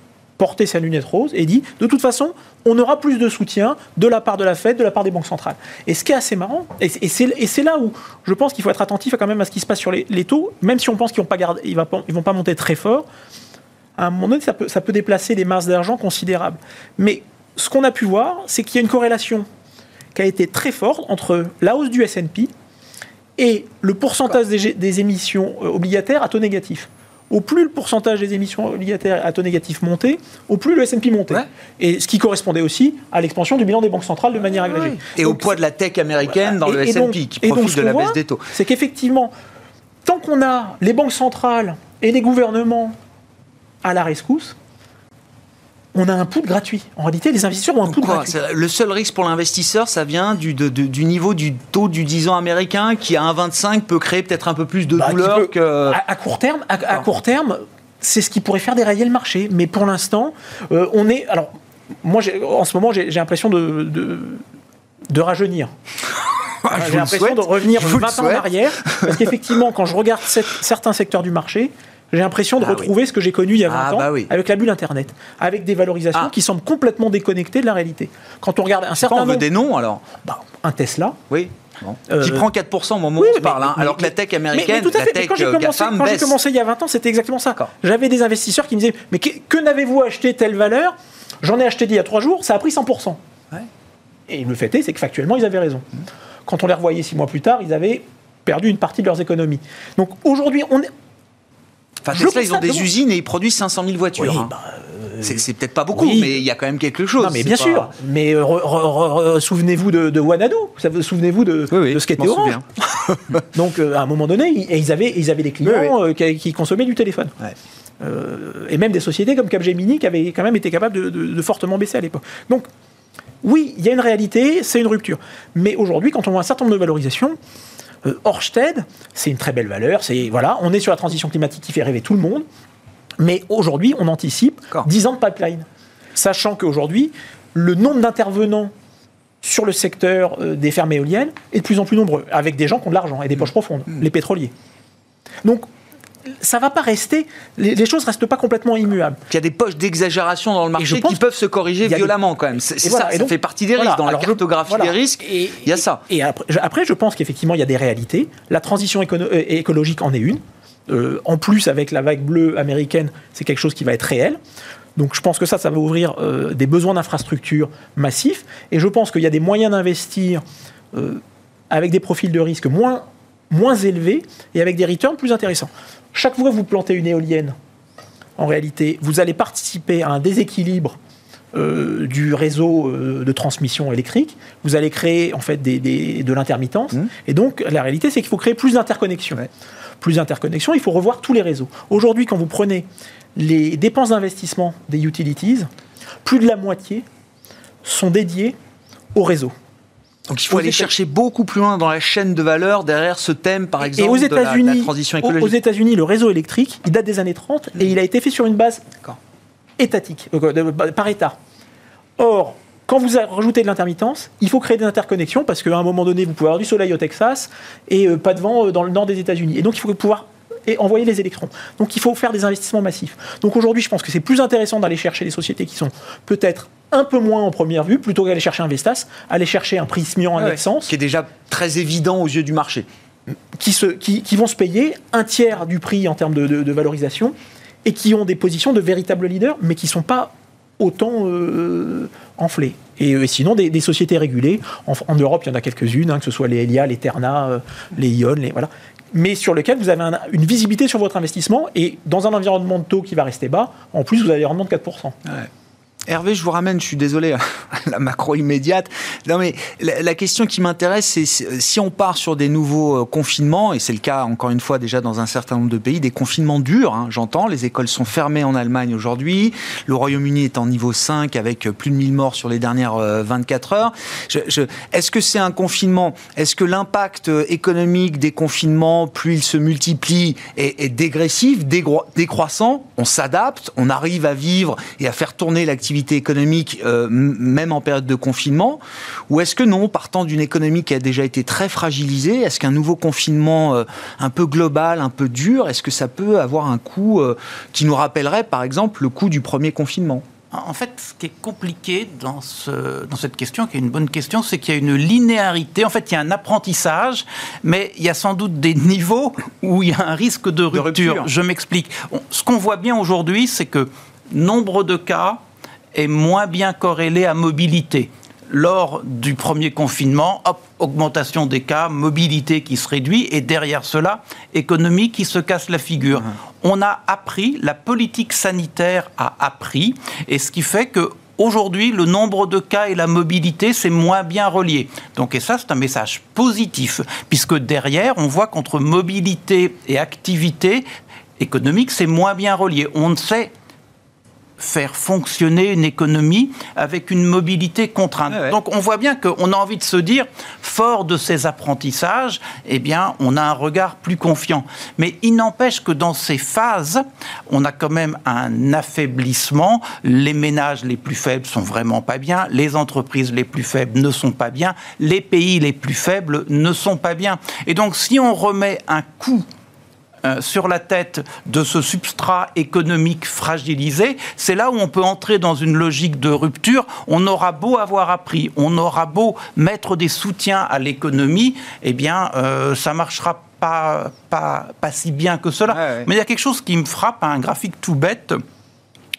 porter sa lunette rose et dit de toute façon, on aura plus de soutien de la part de la Fed, de la part des banques centrales. Et ce qui est assez marrant, et c'est là où je pense qu'il faut être attentif quand même à ce qui se passe sur les, taux, même si on pense qu'ils ne vont, vont pas monter très fort, à un moment donné, ça peut, déplacer des masses d'argent considérables. Mais ce qu'on a pu voir, c'est qu'il y a une corrélation qui a été très forte entre la hausse du S&P et le pourcentage des, émissions euh, obligataires à taux négatif. Au plus le pourcentage des émissions obligataires à taux négatif montait, au plus le S&P montait. Et ce qui correspondait aussi à l'expansion du bilan des banques centrales de manière agrégée. Et au poids de la tech américaine dans le S&P qui profite de la baisse des taux. C'est qu'effectivement, tant qu'on a les banques centrales et les gouvernements à la rescousse, on a un put gratuit. En réalité, les investisseurs ont un put gratuit. Le seul risque pour l'investisseur, ça vient du, du, niveau du taux du 10 ans américain qui, à 1,25, peut créer peut-être un peu plus de bah, douleur que... À, court terme, à, court terme c'est ce qui pourrait faire dérailler le marché. Mais pour l'instant, euh, on est... Alors, moi, en ce moment, j'ai l'impression de, de, rajeunir. Ah, j'ai l'impression de revenir 20 ans en arrière. Parce qu'effectivement, quand je regarde certains secteurs du marché, j'ai l'impression de ah retrouver ce que j'ai connu il y a 20 ah, ans bah avec la bulle Internet, avec des valorisations ah. qui semblent complètement déconnectées de la réalité. Quand on regarde un certain nombre... on veut des noms alors bah, Un Tesla. Oui. Euh, qui prend 4% au moment où on se parle, hein, alors que la tech américaine, la tech quand j'ai euh, commencé, quand j'ai commencé il y a 20 ans, c'était exactement ça. J'avais des investisseurs qui me disaient Mais que, n'avez-vous acheté telle valeur? J'en ai acheté il y a 3 jours, ça a pris 100%. Et le fait est, c'est que factuellement, ils avaient raison. Mmh. Quand on les revoyait 6 mois plus tard, ils avaient perdu une partie de leurs économies. Donc aujourd'hui, on est, Enfin, Tesla, ils ont des usines et ils produisent 500 000 voitures. Hein. Bah, euh, c'est peut-être pas beaucoup, mais il y a quand même quelque chose. Non, mais bien sûr. Mais euh, souvenez-vous de, de Wanadu. Souvenez-vous de, de ce qu'était Orange. Donc, euh, à un moment donné, ils, avaient, ils avaient des clients qui, consommaient du téléphone. et même des sociétés comme Capgemini qui avaient quand même été capables de, fortement baisser à l'époque. Donc, oui, il y a une réalité, c'est une rupture. Mais aujourd'hui, quand on voit un certain nombre de valorisations, euh, Orsted, c'est une très belle valeur. C'est voilà, on est sur la transition climatique qui fait rêver tout le monde. Mais aujourd'hui, on anticipe 10 ans de pipeline, sachant qu'aujourd'hui, le nombre d'intervenants sur le secteur euh, des fermes éoliennes est de plus en plus nombreux, avec des gens qui ont de l'argent et des poches mmh. profondes, mmh. les pétroliers. Donc ça va pas rester, les, choses choses restent pas complètement immuables. Il y a des poches d'exagération dans le marché qui peuvent se corriger violemment quand même. C'est ça, ça fait partie des risques. Dans la cartographie des risques, il y a ça. Et après, je pense qu'effectivement, il y a des réalités. La transition euh, écologique en est une. Euh, en plus, avec la vague bleue américaine, c'est quelque chose qui va être réel. Donc je pense que ça, ça va ouvrir euh, des besoins d'infrastructures massifs. Et je pense qu'il y a des moyens d'investir avec des profils de risque moins, moins élevés et avec des returns plus intéressants. Chaque fois que vous plantez une éolienne en réalité, vous allez participer à un déséquilibre euh, du réseau euh, de transmission électrique, vous allez créer en fait des, de l'intermittence. Mmh. Et donc, la réalité, c'est qu'il faut créer plus d'interconnexions. Plus d'interconnexions, il faut revoir tous les réseaux. Aujourd'hui, quand vous prenez les dépenses d'investissement des utilities, plus de la moitié sont dédiées au réseau. Donc il faut aller chercher beaucoup plus loin dans la chaîne de valeur derrière ce thème, par exemple, aux de la, transition écologique. Aux États-Unis, le réseau électrique, il date des années 30 et il a été fait sur une base étatique, euh, par État. Or, quand vous rajoutez de l'intermittence, il faut créer des interconnexions parce qu'à un moment donné, vous pouvez avoir du soleil au Texas et euh, pas de vent euh, dans le nord des États-Unis. Et donc, il faut pouvoir envoyer les électrons. Donc, il faut faire des investissements massifs. Donc, aujourd'hui, je pense que c'est plus intéressant d'aller chercher des sociétés qui sont peut-être un peu moins en première vue, plutôt qu'aller chercher un Vestas, aller chercher un Prismian, un Nexens. Qui est déjà très évident aux yeux du marché. Qui, se, qui, vont se payer un tiers du prix en termes de, valorisation et qui ont des positions de véritables leaders, mais qui ne sont pas autant euh, enflées. Et, sinon, des, sociétés régulées, en, Europe, il y en a quelques-unes, hein, que ce soit les Elia, les Terna, euh, les Ion, les, voilà, mais sur lesquelles vous avez une visibilité sur votre investissement, et dans un environnement de taux qui va rester bas, en plus, vous avez un rendement de 4%. Hervé, je vous ramène, je suis désolé, la macro immédiate. Non, mais la, question qui m'intéresse, c'est si on part sur des nouveaux euh, confinements, et c'est le cas encore une fois déjà dans un certain nombre de pays, des confinements durs, hein, j'entends, les écoles sont fermées en Allemagne aujourd'hui, le Royaume-Uni est en niveau 5 avec plus de 1000 morts sur les dernières 24 euh, heures. Est-ce que c'est un confinement? Est-ce que l'impact euh, économique des confinements, plus il se multiplie, est, est dégressif, décroissant? On s'adapte, on arrive à vivre et à faire tourner l'activité économique, euh, même en période de confinement Ou est-ce que non, partant d'une économie qui a déjà été très fragilisée, est-ce qu'un nouveau confinement euh, un peu global, un peu dur, est-ce que ça peut avoir un coût euh, qui nous rappellerait, par exemple, le coût du premier confinement? En fait, ce qui est compliqué dans, ce, dans cette question, qui est une bonne question, c'est qu'il y a une linéarité. En fait, il y a un apprentissage, mais il y a sans doute des niveaux où il y a un risque de rupture. De rupture. Je m'explique. Ce qu'on voit bien aujourd'hui, c'est que nombre de cas est moins bien corrélé à mobilité. Lors du premier confinement, hop, augmentation des cas, mobilité qui se réduit, et derrière cela, économie qui se casse la figure. Mmh. On a appris, la politique sanitaire a appris, et ce qui fait que Aujourd'hui, le nombre de cas et la mobilité, c'est moins bien relié. Donc, et ça, c'est un message positif, puisque derrière, on voit qu'entre mobilité et activité économique, c'est moins bien relié. On ne sait faire fonctionner une économie avec une mobilité contrainte. Donc on voit bien qu'on a envie de se dire, fort de ces apprentissages, eh bien, on a un regard plus confiant. Mais il n'empêche que dans ces phases, on a quand même un affaiblissement. Les ménages les plus faibles sont vraiment pas bien, les entreprises les plus faibles ne sont pas bien, les pays les plus faibles ne sont pas bien. Et donc si on remet un coût euh, sur la tête de ce substrat économique fragilisé, c'est là où on peut entrer dans une logique de rupture. On aura beau avoir appris, on aura beau mettre des soutiens à l'économie, eh bien, euh, ça marchera pas, pas, pas si bien que cela. Mais il y a quelque chose qui me frappe, un graphique tout bête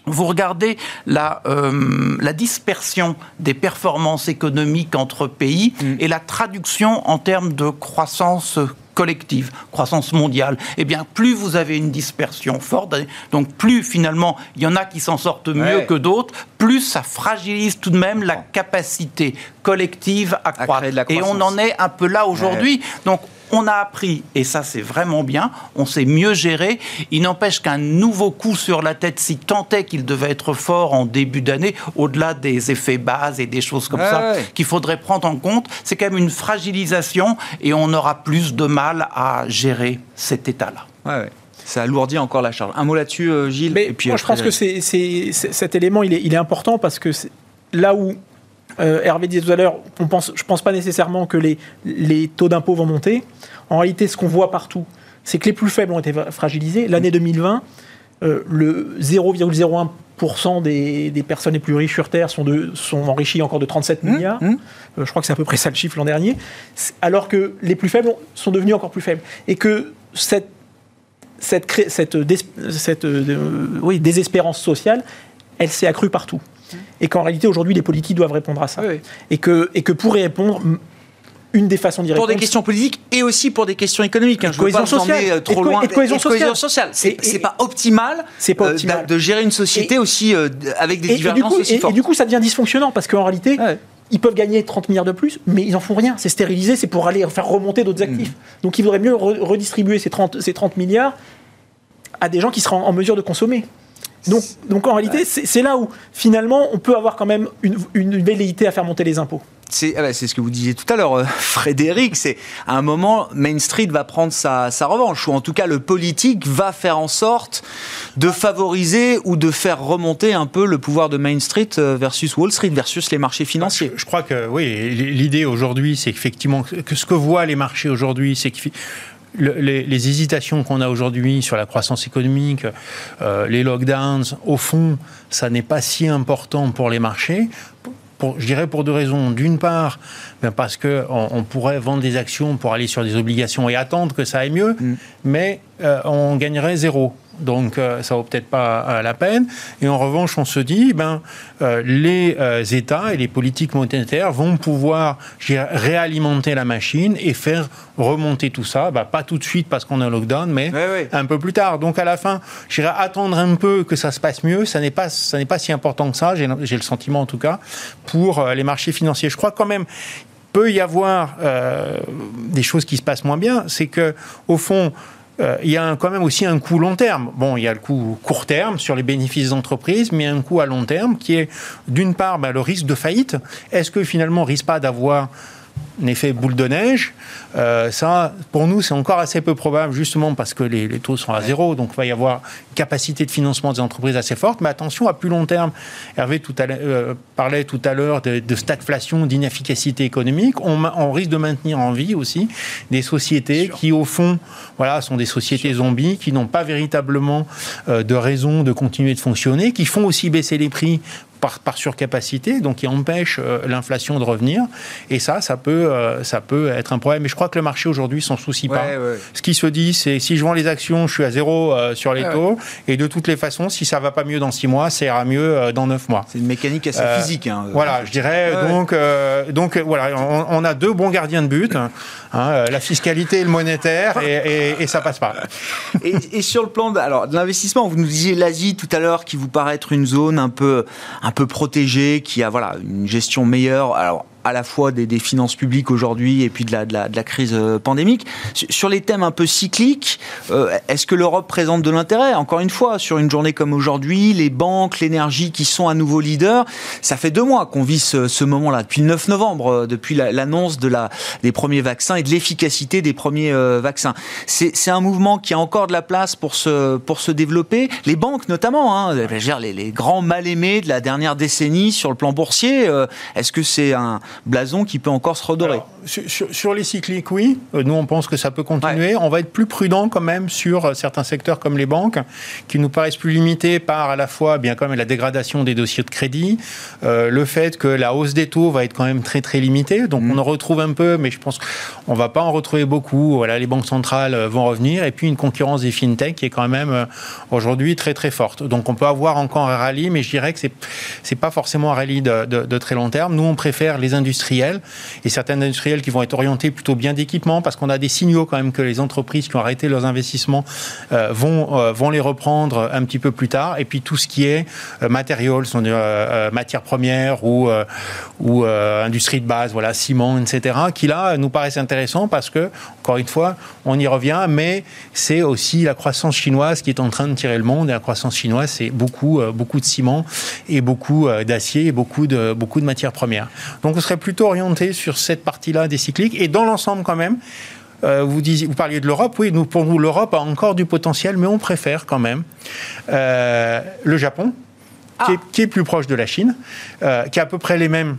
vous regardez la, euh, la, dispersion des performances économiques entre pays mm. et la traduction en termes de croissance collective, croissance mondiale, eh bien, plus vous avez une dispersion forte, donc plus finalement il y en a qui s'en sortent mieux que d'autres, plus ça fragilise tout de même la capacité collective à, croître. Et on en est un peu là aujourd'hui. Donc on a appris, et ça c'est vraiment bien, on s'est mieux géré. Il n'empêche qu'un nouveau coup sur la tête, si tant est qu'il devait être fort en début d'année, au-delà des effets bases et des choses comme ça, qu'il faudrait prendre en compte, c'est quand même une fragilisation et on aura plus de mal à gérer cet état-là. Ouais, ça alourdit encore la charge. Un mot là-dessus, euh, Gilles et puis Moi, je pense que c'est, cet élément, il est, il est important parce que là où euh, Hervé disait tout à l'heure, je ne pense pas nécessairement que les, les taux d'impôt vont monter. En réalité, ce qu'on voit partout, c'est que les plus faibles ont été fragilisés. L'année 2020, euh, le 0,01% des, des, personnes les plus riches sur Terre sont, de, sont enrichies encore de 37 mmh, milliards. Mmh. Euh, je crois que c'est à peu près ça le chiffre l'an dernier. Alors que les plus faibles sont devenus encore plus faibles. Et que cette, cette, cette, cette oui, désespérance sociale, elle s'est accrue partout et qu'en réalité aujourd'hui les politiques doivent répondre à ça. Et, que, et que pour y répondre, une des façons d'y répondre. Pour des questions politiques et aussi pour des questions économiques. Hein. Je ne veux pas sociale. trop loin. Et de cohésion, sociale. C'est pas optimal, pas euh, optimal. de gérer une société aussi euh, avec des divergences aussi fortes. Et du coup, ça devient dysfonctionnant parce qu'en réalité, ils peuvent gagner 30 milliards de plus, mais ils n'en font rien. C'est stérilisé, c'est pour aller faire remonter d'autres actifs. Mm. Donc il vaudrait mieux redistribuer ces 30, ces 30 milliards à des gens qui seront en mesure de consommer. Donc, donc en réalité, c'est là où finalement on peut avoir quand même une, une velléité à faire monter les impôts. Ah bah, c'est ce que vous disiez tout à l'heure, euh, Frédéric. C'est à un moment, Main Street va prendre sa, revanche, ou en tout cas le politique va faire en sorte de favoriser ou de faire remonter un peu le pouvoir de Main Street euh, versus Wall Street, versus les marchés financiers. Je, crois que oui, l'idée aujourd'hui, c'est effectivement que ce que voient les marchés aujourd'hui, c'est que les, hésitations qu'on a aujourd'hui sur la croissance économique, euh, les lockdowns, au fond, ça n'est pas si important pour les marchés je dirais pour deux raisons. D'une part, ben parce qu'on on pourrait vendre des actions pour aller sur des obligations et attendre que ça aille mieux, mm. mais euh, on gagnerait zéro. Donc euh, ça vaut peut-être pas euh, la peine. Et en revanche, on se dit, ben, les États et les politiques monétaires vont pouvoir réalimenter la machine et faire remonter tout ça. Ben, pas tout de suite parce qu'on est en lockdown, mais un peu plus tard. Donc à la fin, j'irai attendre un peu que ça se passe mieux. Ça n'est pas, ça n'est pas si important que ça. J'ai le sentiment en tout cas pour les marchés financiers. Je crois quand même peut y avoir des choses qui se passent moins bien, c'est que au fond, euh, il y a quand même aussi un coût long terme. Bon, il y a le coût court terme sur les bénéfices d'entreprise, mais un coût à long terme qui est d'une part bah, le risque de faillite. Est-ce que finalement on risque pas d'avoir un effet boule de neige. Euh, ça, pour nous, c'est encore assez peu probable, justement parce que les, taux sont à zéro, donc il va y avoir une capacité de financement des entreprises assez forte. Mais attention, à plus long terme, Hervé tout à euh, parlait tout à l'heure de, stagflation, d'inefficacité économique. On, risque de maintenir en vie aussi des sociétés qui, au fond, voilà, sont des sociétés zombies, qui n'ont pas véritablement euh, de raison de continuer de fonctionner, qui font aussi baisser les prix par, surcapacité, donc qui empêche euh, l'inflation de revenir. Et ça, ça peut, euh, ça peut être un problème. Mais je crois que le marché aujourd'hui s'en soucie pas. Ce qui se dit, c'est si je vends les actions, je suis à zéro euh, sur les taux. Et de toutes les façons, si ça va pas mieux dans six mois, ça ira mieux dans neuf mois. C'est une mécanique assez physique. Hein, voilà, je dirais. donc, donc voilà, on, a deux bons gardiens de but. Hein, la fiscalité et le monétaire, et, et, ça passe pas. Et, sur le plan de, alors, de l'investissement, vous nous disiez l'Asie tout à l'heure qui vous paraît être une zone un peu, un peu protégé, qui a voilà une gestion meilleure. Alors à la fois des, des finances publiques aujourd'hui et puis de la, de la, de la, crise euh, pandémique. Sur les thèmes un peu cycliques, euh, est-ce que l'Europe présente de l'intérêt? Encore une fois, sur une journée comme aujourd'hui, les banques, l'énergie qui sont à nouveau leaders, ça fait deux mois qu'on vit ce, ce moment-là, depuis le 9 novembre, euh, depuis l'annonce de la, des premiers vaccins et de l'efficacité des premiers vaccins. C'est un mouvement qui a encore de la place pour se, pour se développer. Les banques notamment, hein, les, les grands mal-aimés de la dernière décennie sur le plan boursier, est-ce que c'est un blason qui peut encore se redorer. sur, les cycliques, oui. Euh, nous, on pense que ça peut continuer. On va être plus prudent quand même sur euh, certains secteurs comme les banques, qui nous paraissent plus limités par à la fois bien quand même la dégradation des dossiers de crédit, euh, le fait que la hausse des taux va être quand même très très limitée. Donc mm. on en retrouve un peu, mais je pense qu'on va pas en retrouver beaucoup. Voilà, les banques centrales vont revenir et puis une concurrence des fintech qui est quand même aujourd'hui très très forte. Donc on peut avoir encore un rallye, mais je dirais que c'est c'est pas forcément un rallye de, de, de très long terme. Nous on préfère les industriels et certains industriels qui vont être orientés plutôt bien d'équipement parce qu'on a des signaux quand même que les entreprises qui ont arrêté leurs investissements euh, vont, euh, vont les reprendre un petit peu plus tard. Et puis tout ce qui est euh, matériaux, sont matières premières ou, ou industrie de base, voilà, ciment, etc., qui là nous paraissent intéressants parce que, encore une fois, on y revient, mais c'est aussi la croissance chinoise qui est en train de tirer le monde. Et la croissance chinoise, c'est beaucoup, beaucoup de ciment et beaucoup d'acier et beaucoup de, beaucoup de matières premières. Donc on serait plutôt orienté sur cette partie-là des cycliques. Et dans l'ensemble, quand même, euh, vous, disiez, vous parliez de l'Europe. Oui, nous, pour nous, l'Europe a encore du potentiel, mais on préfère quand même euh, le Japon. Qui, est, plus proche de la Chine, euh, qui a à peu près les mêmes,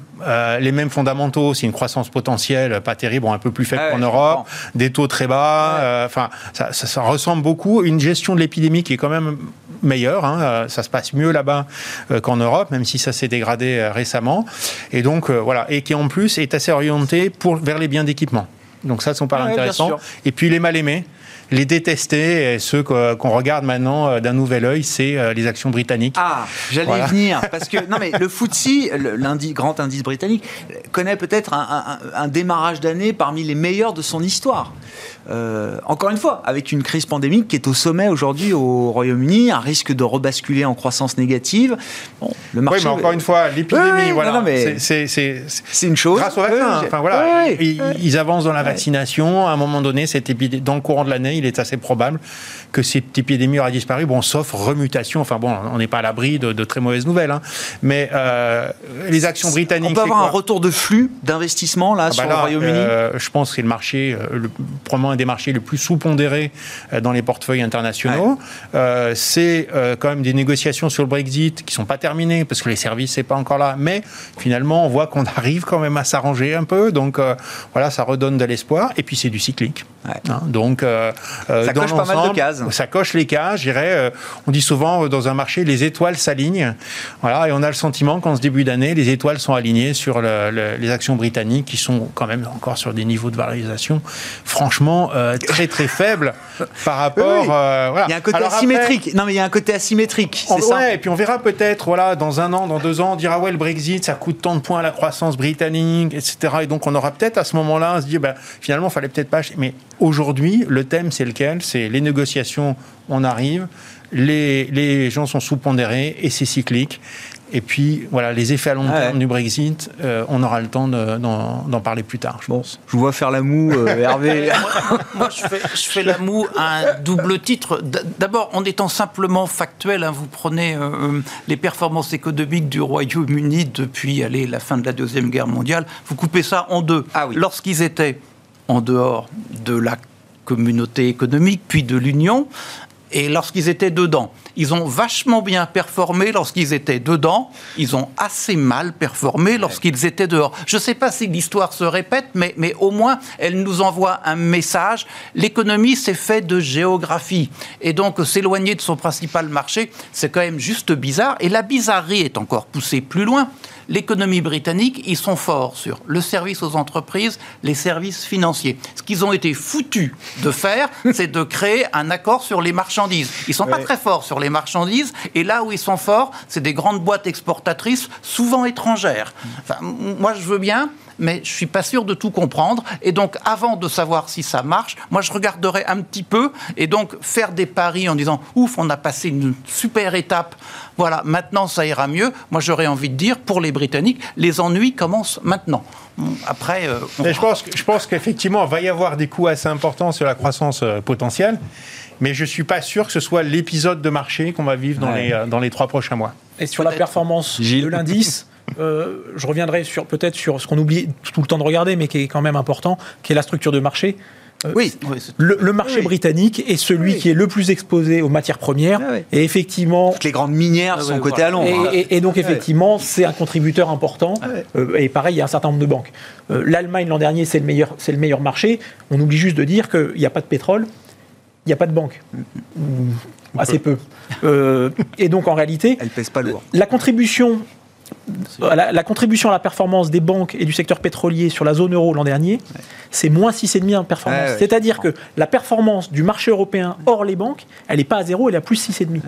les mêmes fondamentaux. C'est une croissance potentielle pas terrible, un peu plus faible qu'en Europe, des taux très bas. Enfin, ça, ça, ressemble beaucoup. Une gestion de l'épidémie qui est quand même meilleur. Hein, euh, ça se passe mieux là-bas euh, qu'en Europe, même si ça s'est dégradé euh, récemment. Et donc, voilà. Et qui en plus est assez orienté pour, vers les biens d'équipement. Donc ça, ça me paraît intéressant. Et puis les mal-aimés. Les détestés, et ceux qu'on regarde maintenant euh, d'un nouvel œil, c'est euh, les actions britanniques. Ah, j'allais venir. Parce que, non, mais le FTSE, le grand indice britannique, connaît peut-être un, démarrage d'année parmi les meilleurs de son histoire. Euh, encore une fois, avec une crise pandémique qui est au sommet aujourd'hui au Royaume-Uni, un risque de rebasculer en croissance négative. Bon, le marché. Oui, mais encore une fois, l'épidémie, voilà, c'est une chose. Grâce au vaccin. Enfin, voilà, ils, avancent dans la vaccination. À un moment donné, cette épidémie, dans le courant de l'année, il est assez probable que cette épidémie aura disparu. Bon, sauf remutation. Enfin bon, on n'est pas à l'abri de, très mauvaises nouvelles. Hein. Mais euh, les actions britanniques. On peut avoir un retour de flux d'investissement là ah, sur bah le Royaume-Uni? Euh, je pense que c'est le marché, le, probablement un des marchés les plus sous-pondérés dans les portefeuilles internationaux. c'est quand même des négociations sur le Brexit qui sont pas terminées parce que les services c'est pas encore là. Mais finalement, on voit qu'on arrive quand même à s'arranger un peu. Donc voilà, ça redonne de l'espoir. Et puis c'est du cyclique. Hein. donc ça coche pas mal de cases ça coche les cas. Je dirais, euh, on dit souvent euh, dans un marché, les étoiles s'alignent. Voilà, et on a le sentiment qu'en ce début d'année, les étoiles sont alignées sur les actions britanniques qui sont quand même encore sur des niveaux de valorisation franchement euh, très très faibles par rapport. Il y a un côté asymétrique. non, mais il y a un côté asymétrique. C'est ça. Et puis on verra peut-être, voilà, dans un an, dans deux ans, on dira ouais, le Brexit, ça coûte tant de points à la croissance britannique, etc. Et donc on aura peut-être à ce moment-là, se dire, ben, finalement, il fallait peut-être pas. Mais aujourd'hui, le thème, c'est lequel? C'est les négociations on arrive, les, gens sont sous-pondérés et c'est cyclique. Et puis, voilà, les effets à long terme du Brexit, euh, on aura le temps d'en parler plus tard, je pense. Je vous vois faire la moue, euh, Hervé. moi, je fais, je fais la moue à un double titre. D'abord, en étant simplement factuel, hein, vous prenez euh, les performances économiques du Royaume-Uni depuis allez, la fin de la Deuxième Guerre mondiale, vous coupez ça en deux. Ah oui. Lorsqu'ils étaient en dehors de la communauté économique, puis de l'Union. Et lorsqu'ils étaient dedans, ils ont vachement bien performé lorsqu'ils étaient dedans. Ils ont assez mal performé lorsqu'ils étaient dehors. Je ne sais pas si l'histoire se répète, mais, mais au moins, elle nous envoie un message. L'économie, c'est fait de géographie. Et donc, s'éloigner de son principal marché, c'est quand même juste bizarre. Et la bizarrerie est encore poussée plus loin l'économie britannique, ils sont forts sur le service aux entreprises, les services financiers. Ce qu'ils ont été foutus de faire, c'est de créer un accord sur les marchandises. Ils sont pas très forts sur les marchandises, et là où ils sont forts, c'est des grandes boîtes exportatrices, souvent étrangères. Moi, je veux bien mais je suis pas sûr de tout comprendre. Et donc, avant de savoir si ça marche, moi, je regarderai un petit peu et donc faire des paris en disant ouf, on a passé une super étape. Voilà, maintenant ça ira mieux. Moi, j'aurais envie de dire pour les Britanniques, les ennuis commencent maintenant. Après, euh, je pense, je pense qu'effectivement, il va y avoir des coûts assez importants sur la croissance euh, potentielle mais je ne suis pas sûr que ce soit l'épisode de marché qu'on va vivre dans, les, euh, dans les trois prochains mois. Et sur la performance de l'indice, euh, je reviendrai sur peut-être sur ce qu'on oublie tout le temps de regarder, mais qui est quand même important, qui est la structure de marché. Euh, oui, le, marché britannique est celui qui est le plus exposé aux matières premières. Ah et effectivement. Toutes les grandes minières sont cotées à Londres. Et, donc, effectivement, c'est un contributeur important. Ah euh, et pareil, il y a un certain nombre de banques. L'Allemagne, l'an dernier, c'est le, meilleur, le meilleur marché. On oublie juste de dire qu'il n'y a pas de pétrole, il n'y a pas de banque. Assez peu. et donc, en réalité. Elle pèse pas lourd. La contribution la, contribution à la performance des banques et du secteur pétrolier sur la zone euro l'an dernier, c'est moins 6,5 en performance. C'est-à-dire que la performance du marché européen hors les banques, elle n'est pas à zéro, elle est à plus 6,5.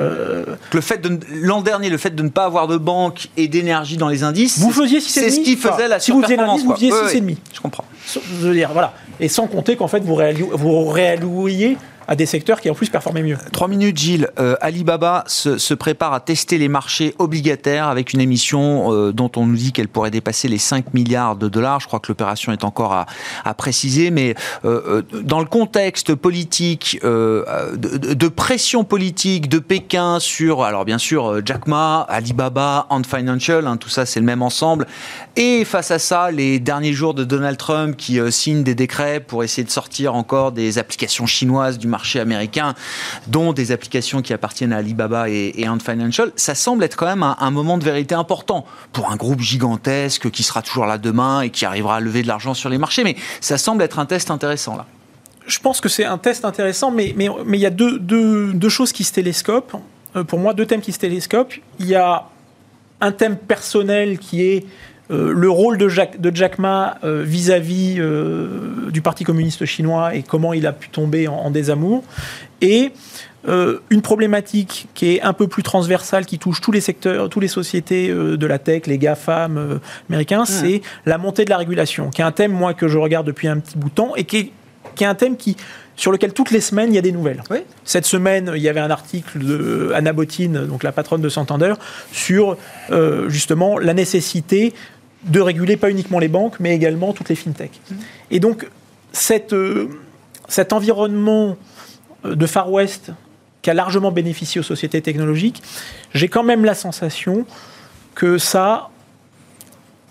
Euh... Le fait de l'an dernier, le fait de ne pas avoir de banque et d'énergie dans les indices, vous faisiez 6,5. C'est ce qui faisait la Si vous faisiez l'indice, vous faisiez 6,5. je comprends. Je veux dire, voilà. Et sans compter qu'en fait, vous, vous réallouiez à des secteurs qui en plus performaient mieux. Trois minutes, Gilles. Euh, Alibaba se, prépare à tester les marchés obligataires avec une émission euh, dont on nous dit qu'elle pourrait dépasser les 5 milliards de dollars. Je crois que l'opération est encore à, préciser, mais euh, dans le contexte politique, de, pression politique de Pékin sur, alors bien sûr, Jack Ma, Alibaba, Ant Financial, hein, tout ça c'est le même ensemble, et face à ça, les derniers jours de Donald Trump qui signe des décrets pour essayer de sortir encore des applications chinoises du marché américain, dont des applications qui appartiennent à Alibaba et, Ant Financial, ça semble être quand même un, moment de vérité important pour un groupe gigantesque qui sera toujours là demain et qui arrivera à lever de l'argent sur les marchés. Mais ça semble être un test intéressant là. Je pense que c'est un test intéressant, mais, mais, mais il y a deux, deux, deux choses qui se télescopent. Euh, pour moi, deux thèmes qui se télescopent. Il y a un thème personnel qui est le rôle de, Jack, Ma vis-à-vis du Parti communiste chinois et comment il a pu tomber en, désamour. Et une problématique qui est un peu plus transversale, qui touche tous les secteurs, toutes les sociétés de la tech, les GAFAM américains, c'est la montée de la régulation, qui est un thème, moi, que je regarde depuis un petit bout de temps et qui est, qui est un thème qui sur lequel toutes les semaines il y a des nouvelles. Cette semaine, il y avait un article de Anna Bottine, donc la patronne de Santander, sur euh, justement la nécessité de réguler pas uniquement les banques, mais également toutes les fintechs. Mmh. Et donc cette, euh, cet environnement euh, de Far West qui a largement bénéficié aux sociétés technologiques, j'ai quand même la sensation que ça,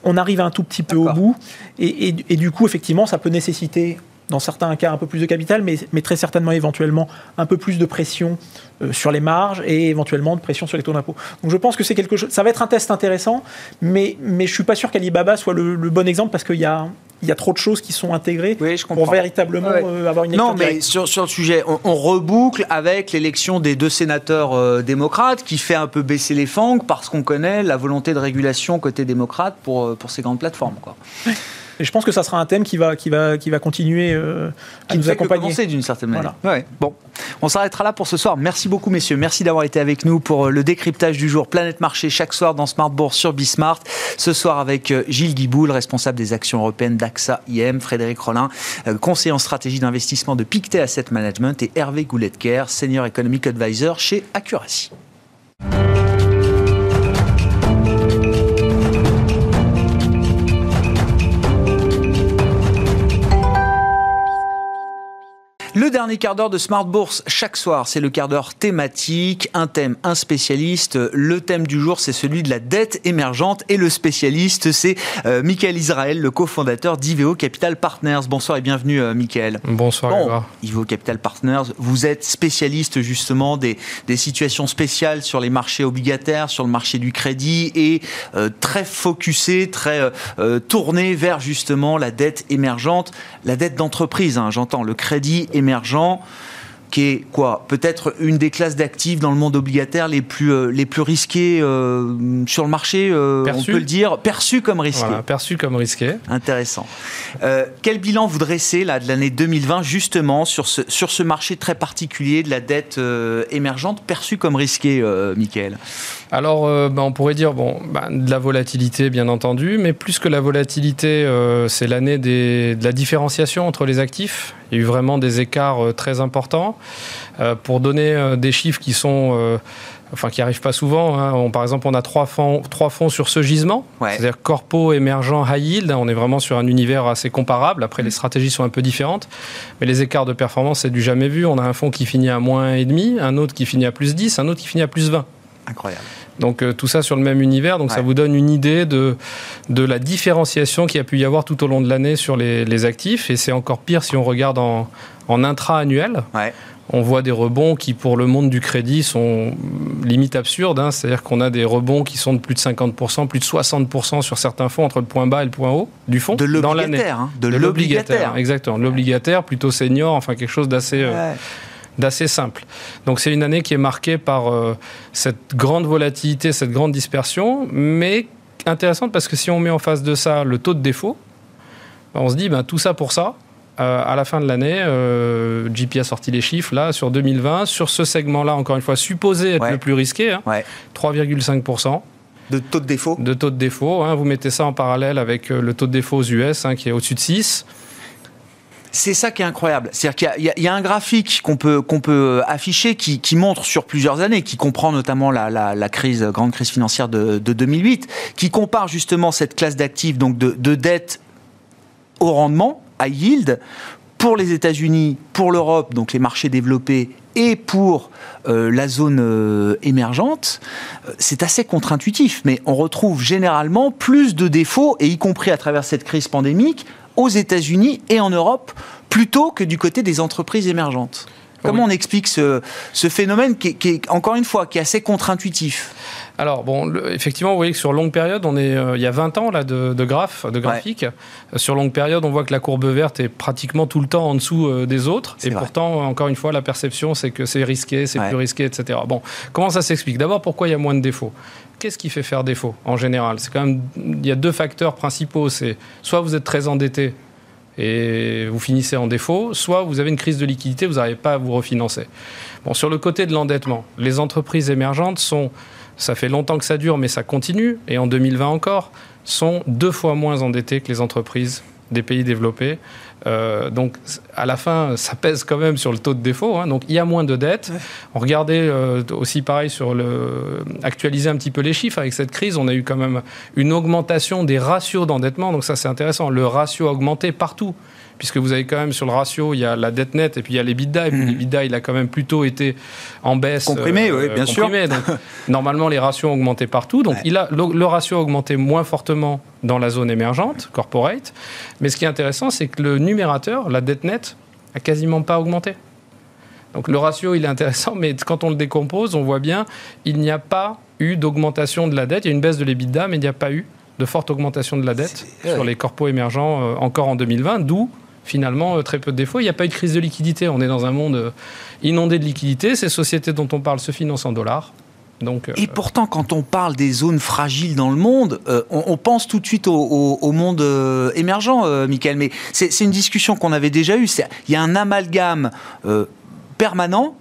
on arrive un tout petit peu au bout. et, du coup, effectivement, ça peut nécessiter dans certains cas un peu plus de capital, mais, mais très certainement éventuellement un peu plus de pression euh, sur les marges et éventuellement de pression sur les taux d'impôt. Donc je pense que c'est quelque chose. Ça va être un test intéressant, mais, mais je suis pas sûr qu'Alibaba soit le, bon exemple parce qu'il y a, il y a trop de choses qui sont intégrées pour véritablement euh, avoir une Non, mais sur, sur, le sujet, on, reboucle avec l'élection des deux sénateurs euh, démocrates qui fait un peu baisser les fangs parce qu'on connaît la volonté de régulation côté démocrate pour, pour ces grandes plateformes. Quoi. Et je pense que ça sera un thème qui va, qui va, qui va continuer euh, à nous accompagner. d'une certaine manière. Bon, on s'arrêtera là pour ce soir. Merci beaucoup, messieurs. Merci d'avoir été avec nous pour euh, le décryptage du jour Planète Marché chaque soir dans Smart Bourse sur Bismart. Ce soir avec euh, Gilles Guiboul, responsable des actions européennes d'AXA IM, Frédéric Rollin, conseiller en stratégie d'investissement de Pictet Asset Management et Hervé Gouletker, senior economic advisor chez Accuracy. Le dernier quart d'heure de Smart Bourse chaque soir, c'est le quart d'heure thématique, un thème, un spécialiste. Le thème du jour, c'est celui de la dette émergente et le spécialiste, c'est euh, Michael Israël, le cofondateur d'Iveo Capital Partners. Bonsoir et bienvenue, euh, Michael. Bonsoir, bon, Iveo Capital Partners, vous êtes spécialiste justement des, des, situations spéciales sur les marchés obligataires, sur le marché du crédit et euh, très focusé, très tourné vers justement la dette émergente, la dette d'entreprise, hein, j'entends, le crédit émergent émergent qui est quoi Peut-être une des classes d'actifs dans le monde obligataire les plus, euh, les plus risquées euh, sur le marché, euh, on peut le dire, perçu comme risqué. perçu comme risqué. Intéressant. quel bilan vous dressez là, de l'année 2020 justement sur ce, sur ce marché très particulier de la dette émergente perçue comme risquée, Michael? Alors, ben, on pourrait dire bon, ben, de la volatilité, bien entendu, mais plus que la volatilité, c'est l'année de la différenciation entre les actifs. Il y a eu vraiment des écarts très importants. Euh, pour donner euh, des chiffres qui sont euh, enfin qui arrivent pas souvent. Hein. par exemple, on a trois fonds, trois fonds sur ce gisement, c'est-à-dire corpo, émergent, high yield. On est vraiment sur un univers assez comparable. Après, les mm. stratégies sont un peu différentes, mais les écarts de performance, c'est du jamais vu. On a un fonds qui finit à moins et demi, un autre qui finit à plus 10, un autre qui finit à plus 20. Incroyable. Donc tout ça sur le même univers, donc ça vous donne une idée de, de la différenciation qu'il y a pu y avoir tout au long de l'année sur les, les, actifs, et c'est encore pire si on regarde en, en intra-annuel. Ouais on voit des rebonds qui, pour le monde du crédit, sont limite absurdes. Hein. C'est-à-dire qu'on a des rebonds qui sont de plus de 50%, plus de 60% sur certains fonds entre le point bas et le point haut du fond. De l'obligataire. Hein. de, l'obligataire. Exactement. L'obligataire, plutôt senior, enfin quelque chose d'assez. Euh, d'assez simple. Donc c'est une année qui est marquée par euh, cette grande volatilité, cette grande dispersion, mais intéressante parce que si on met en face de ça le taux de défaut, on se dit ben, tout ça pour ça, euh, à la fin de l'année, euh, JP a sorti les chiffres là sur 2020. Sur ce segment-là, encore une fois, supposé être le plus risqué, 3,5%. Hein. De taux de défaut De taux de défaut. Hein. vous mettez ça en parallèle avec le taux de défaut aux US hein, qui est au-dessus de 6. C'est ça qui est incroyable. C'est-à-dire qu'il y, a un graphique qu'on peut, peut afficher qui, montre sur plusieurs années, qui comprend notamment la, crise, grande crise financière de, 2008, qui compare justement cette classe d'actifs, donc de, de dette au rendement, high yield pour les États-Unis, pour l'Europe, donc les marchés développés, et pour euh, la zone euh, émergente, euh, c'est assez contre-intuitif. Mais on retrouve généralement plus de défauts, et y compris à travers cette crise pandémique, aux États-Unis et en Europe, plutôt que du côté des entreprises émergentes. Comment on explique ce, phénomène qui, qui, est, encore une fois, qui est assez contre-intuitif? Alors, bon, effectivement, vous voyez que sur longue période, on est, euh, il y a 20 ans là, de, de graphes, de graphiques. Euh, sur longue période, on voit que la courbe verte est pratiquement tout le temps en dessous euh, des autres. Et pourtant, encore une fois, la perception, c'est que c'est risqué, c'est plus risqué, etc. Bon, comment ça s'explique? D'abord, pourquoi il y a moins de défauts? Qu'est-ce qui fait faire défaut en général? C'est quand même, il y a deux facteurs principaux. C'est soit vous êtes très endetté et vous finissez en défaut, soit vous avez une crise de liquidité, vous n'arrivez pas à vous refinancer. Bon, sur le côté de l'endettement, les entreprises émergentes sont, ça fait longtemps que ça dure, mais ça continue, et en 2020 encore, sont deux fois moins endettées que les entreprises des pays développés. Euh, donc, à la fin, ça pèse quand même sur le taux de défaut. Hein. donc, il y a moins de dettes. On regardait euh, aussi pareil sur le actualiser un petit peu les chiffres avec cette crise. On a eu quand même une augmentation des ratios d'endettement. Donc, ça, c'est intéressant. Le ratio a augmenté partout puisque vous avez quand même sur le ratio, il y a la dette nette et puis il y a l'EBITDA. Et puis mmh. l'EBITDA, il a quand même plutôt été en baisse. Comprimé, oui, bien comprimé. sûr. Donc, normalement, les ratios ont augmenté partout. Donc, il a, le, ratio a augmenté moins fortement dans la zone émergente, corporate. Mais ce qui est intéressant, c'est que le numérateur, la dette nette, a quasiment pas augmenté. Donc le ratio, il est intéressant, mais quand on le décompose, on voit bien, il n'y a pas eu d'augmentation de la dette. Il y a une baisse de l'EBITDA, mais il n'y a pas eu de forte augmentation de la dette sur les corpos émergents euh, encore en 2020, d'où finalement euh, très peu de défauts. Il n'y a pas eu de crise de liquidité. On est dans un monde euh, inondé de liquidité. Ces sociétés dont on parle se financent en dollars. Donc, euh, Et pourtant, quand on parle des zones fragiles dans le monde, on, pense tout de suite au, monde émergent, Michael. Mais c'est une discussion qu'on avait déjà eue. Il y a un amalgame permanent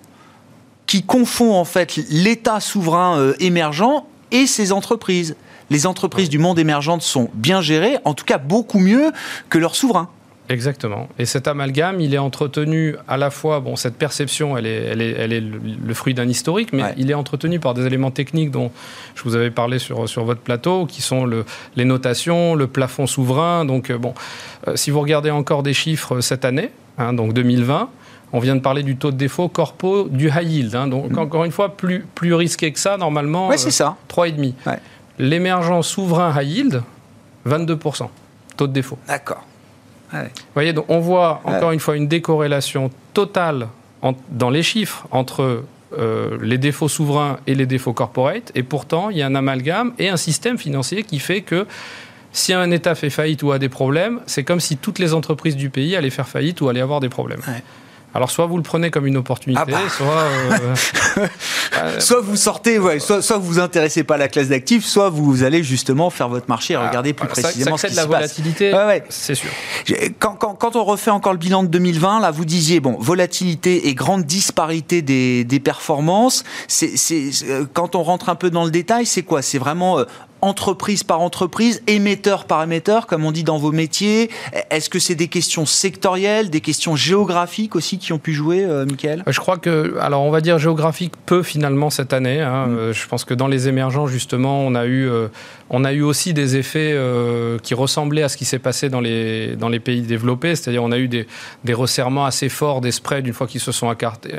qui confond en fait l'État souverain émergent et ses entreprises. Les entreprises du monde émergent sont bien gérées, en tout cas beaucoup mieux que leurs souverains. Exactement. Et cet amalgame, il est entretenu à la fois, bon, cette perception, elle est, elle est, elle est le, fruit d'un historique, mais il est entretenu par des éléments techniques dont je vous avais parlé sur, sur votre plateau, qui sont le, les notations, le plafond souverain. Donc, euh, bon, euh, si vous regardez encore des chiffres cette année, hein, donc 2020, on vient de parler du taux de défaut corpo du high yield. Hein, donc, mm. encore une fois, plus, plus risqué que ça, normalement. Ouais, c'est ça. 3,5. Ouais. L'émergent souverain high yield, 22%. Taux de défaut. D'accord. Vous voyez, donc on voit encore une fois une décorrélation totale dans les chiffres entre euh, les défauts souverains et les défauts corporate, et pourtant il y a un amalgame et un système financier qui fait que si un État fait faillite ou a des problèmes, c'est comme si toutes les entreprises du pays allaient faire faillite ou allaient avoir des problèmes. Alors soit vous le prenez comme une opportunité, ah bah. soit euh, soit vous sortez, ouais, soit, soit vous vous intéressez pas à la classe d'actifs, soit vous allez justement faire votre marché et ah, regarder plus précisément ce qui la se volatilité, ouais, c'est sûr. Quand, quand, quand, on refait encore le bilan de 2020, là vous disiez bon volatilité et grande disparité des, des performances. C'est euh, quand on rentre un peu dans le détail, c'est quoi? C'est vraiment euh, entreprise par entreprise, émetteur par émetteur, comme on dit dans vos métiers Est-ce que c'est des questions sectorielles, des questions géographiques aussi qui ont pu jouer, euh, Michael? Je crois que, alors on va dire géographique peu finalement cette année. Hein. Mm. Euh, je pense que dans les émergents, justement, on a eu, euh, on a eu aussi des effets euh, qui ressemblaient à ce qui s'est passé dans les, dans les pays développés. C'est-à-dire on a eu des, des resserrements assez forts des spreads une fois qu'ils se sont écartés,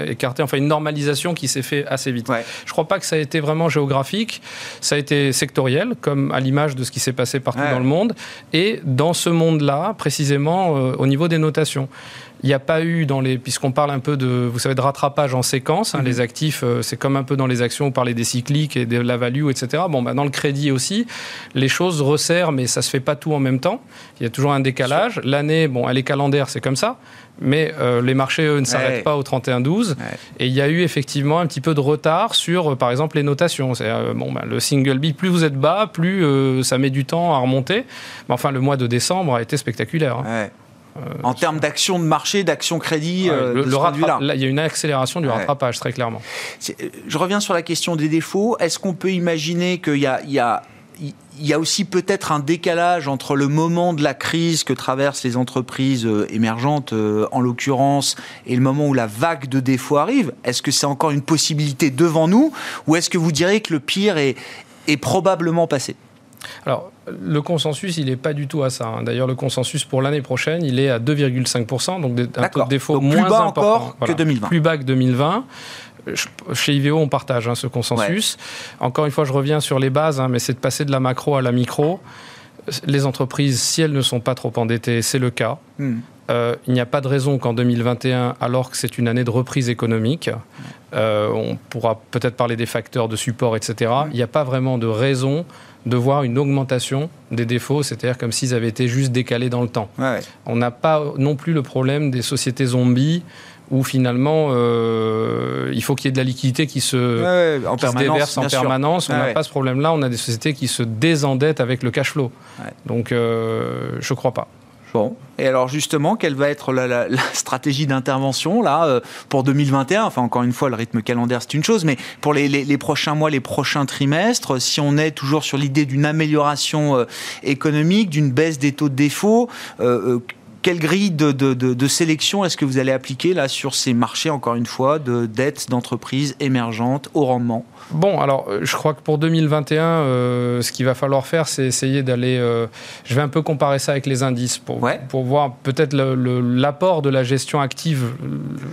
Enfin, une normalisation qui s'est fait assez vite. Je ne crois pas que ça a été vraiment géographique. Ça a été sectoriel comme à l'image de ce qui s'est passé partout dans le monde. Et dans ce monde-là, précisément, euh, au niveau des notations. Il n'y a pas eu dans les, puisqu'on parle un peu de, vous savez, de rattrapage en séquence. Hein, mhm. Les actifs, euh, c'est comme un peu dans les actions, vous parlez des cycliques et de la value, etc. Bon, bah, dans le crédit aussi, les choses resserrent, mais ça se fait pas tout en même temps. Il y a toujours un décalage. L'année, bon, elle est calendaire, c'est comme ça. Mais euh, les marchés, eux, ne s'arrêtent pas au 31-12. Et il y a eu effectivement un petit peu de retard sur, euh, par exemple, les notations. C'est bon, bah, le single B, plus vous êtes bas, plus ça met du temps à remonter. Mais enfin, le mois de décembre a été spectaculaire. Hein. Euh, en termes d'action de marché, d'action crédit, euh, le, là. il y a une accélération du rattrapage, très clairement. Je reviens sur la question des défauts. Est-ce qu'on peut imaginer qu'il y a, il y a il y a aussi peut-être un décalage entre le moment de la crise que traversent les entreprises euh, émergentes, en l'occurrence, et le moment où la vague de défauts arrive. Est-ce que c'est encore une possibilité devant nous, ou est-ce que vous diriez que le pire est, est probablement passé? Alors, le consensus, il n'est pas du tout à ça. Hein. D'ailleurs, le consensus pour l'année prochaine, il est à 2,5%, donc un taux de défaut moins bas important. encore que 2020. Plus bas que 2020. Chez IVO, on partage hein, ce consensus. Encore une fois, je reviens sur les bases, hein, mais c'est de passer de la macro à la micro. Les entreprises, si elles ne sont pas trop endettées, c'est le cas. Hmm. Euh, il n'y a pas de raison qu'en 2021, alors que c'est une année de reprise économique, euh, on pourra peut-être parler des facteurs de support, etc. Il n'y a pas vraiment de raison de voir une augmentation des défauts, c'est-à-dire comme s'ils avaient été juste décalés dans le temps. On n'a pas non plus le problème des sociétés zombies où finalement euh, il faut qu'il y ait de la liquidité qui se, en déverse en permanence. On n'a pas ce problème-là. On a des sociétés qui se désendettent avec le cash flow. Donc euh, je ne crois pas. Bon, et alors justement, quelle va être la, stratégie d'intervention là euh, pour 2021 Enfin, encore une fois, le rythme calendaire c'est une chose, mais pour les, prochains mois, les prochains trimestres, si on est toujours sur l'idée d'une amélioration économique, d'une baisse des taux de défaut, quelle grille de, sélection est-ce que vous allez appliquer là sur ces marchés, encore une fois, de dettes d'entreprises émergentes au rendement? Bon, alors euh, je crois que pour 2021, euh, ce qu'il va falloir faire, c'est essayer d'aller. Euh, je vais un peu comparer ça avec les indices pour, pour voir peut-être l'apport de la gestion active.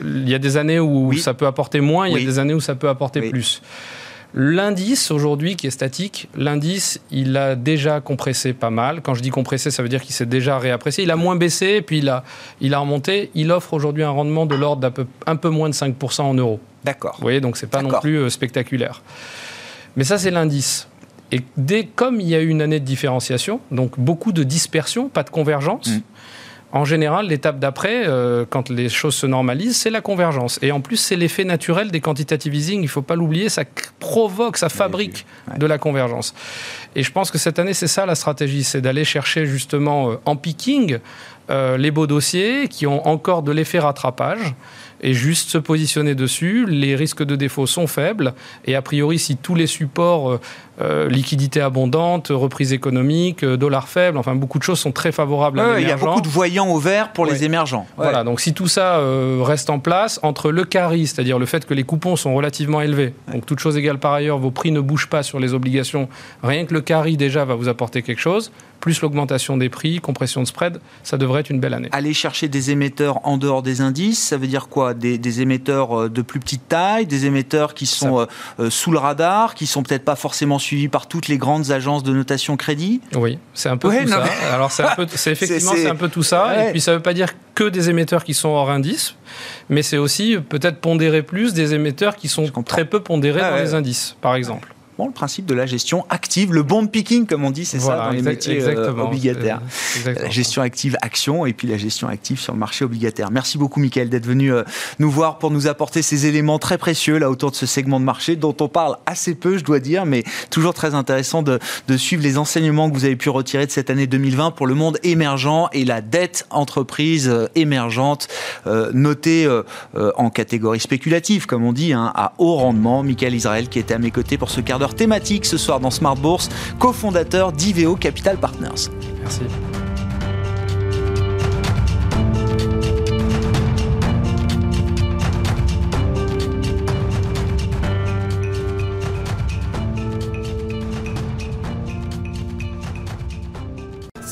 Il y a des années où ça peut apporter moins, il y a des années où ça peut apporter plus. L'indice aujourd'hui qui est statique, l'indice il a déjà compressé pas mal. Quand je dis compressé, ça veut dire qu'il s'est déjà réapprécié. Il a moins baissé, puis il a, il a remonté. Il offre aujourd'hui un rendement de l'ordre d'un peu, un peu moins de 5% en euros. D'accord. Vous voyez, donc c'est pas non plus euh, spectaculaire. Mais ça c'est l'indice. Et dès comme il y a eu une année de différenciation, donc beaucoup de dispersion, pas de convergence. Mm. En général, l'étape d'après, euh, quand les choses se normalisent, c'est la convergence. Et en plus, c'est l'effet naturel des quantitative easing. Il ne faut pas l'oublier, ça provoque, ça fabrique de la convergence. Et je pense que cette année, c'est ça la stratégie, c'est d'aller chercher justement euh, en picking euh, les beaux dossiers qui ont encore de l'effet rattrapage et juste se positionner dessus. Les risques de défaut sont faibles et a priori, si tous les supports, euh, euh, liquidité abondante, reprise économique, euh, dollar faible, enfin beaucoup de choses sont très favorables à Il y a beaucoup de voyants au vert pour les émergents. Voilà, donc si tout ça reste en place, entre le carry, c'est-à-dire le fait que les coupons sont relativement élevés, donc toute chose égale par ailleurs, vos prix ne bougent pas sur les obligations, rien que le carry déjà va vous apporter quelque chose, plus l'augmentation des prix, compression de spread, ça devrait être une belle année. Aller chercher des émetteurs en dehors des indices, ça veut dire quoi? Des, émetteurs euh, de plus petite taille, des émetteurs qui sont euh, euh, sous le radar, qui sont peut-être pas forcément suivis par toutes les grandes agences de notation crédit. Oui, c'est un peu tout ça. Alors c'est, effectivement c'est, un peu tout ça. Et puis ça ne veut pas dire que des émetteurs qui sont hors indice, mais c'est aussi peut-être pondérer plus des émetteurs qui sont très peu pondérés dans les indices, par exemple le principe de la gestion active, le bond picking, comme on dit, c'est ça dans les métiers euh, obligataires. La gestion active action et puis la gestion active sur le marché obligataire. Merci beaucoup, Michael, d'être venu euh, nous voir pour nous apporter ces éléments très précieux là autour de ce segment de marché dont on parle assez peu, je dois dire, mais toujours très intéressant de, suivre les enseignements que vous avez pu retirer de cette année 2020 pour le monde émergent et la dette entreprise euh, émergente notée en catégorie spéculative, comme on dit, hein, à haut rendement. Michael Israël qui était à mes côtés pour ce quart d'heure thématique ce soir dans Smart Bourse, cofondateur d'Iveo Capital Partners. Merci.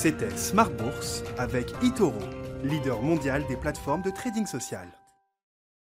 C'était Smart Bourse avec Itoro, leader mondial des plateformes de trading social.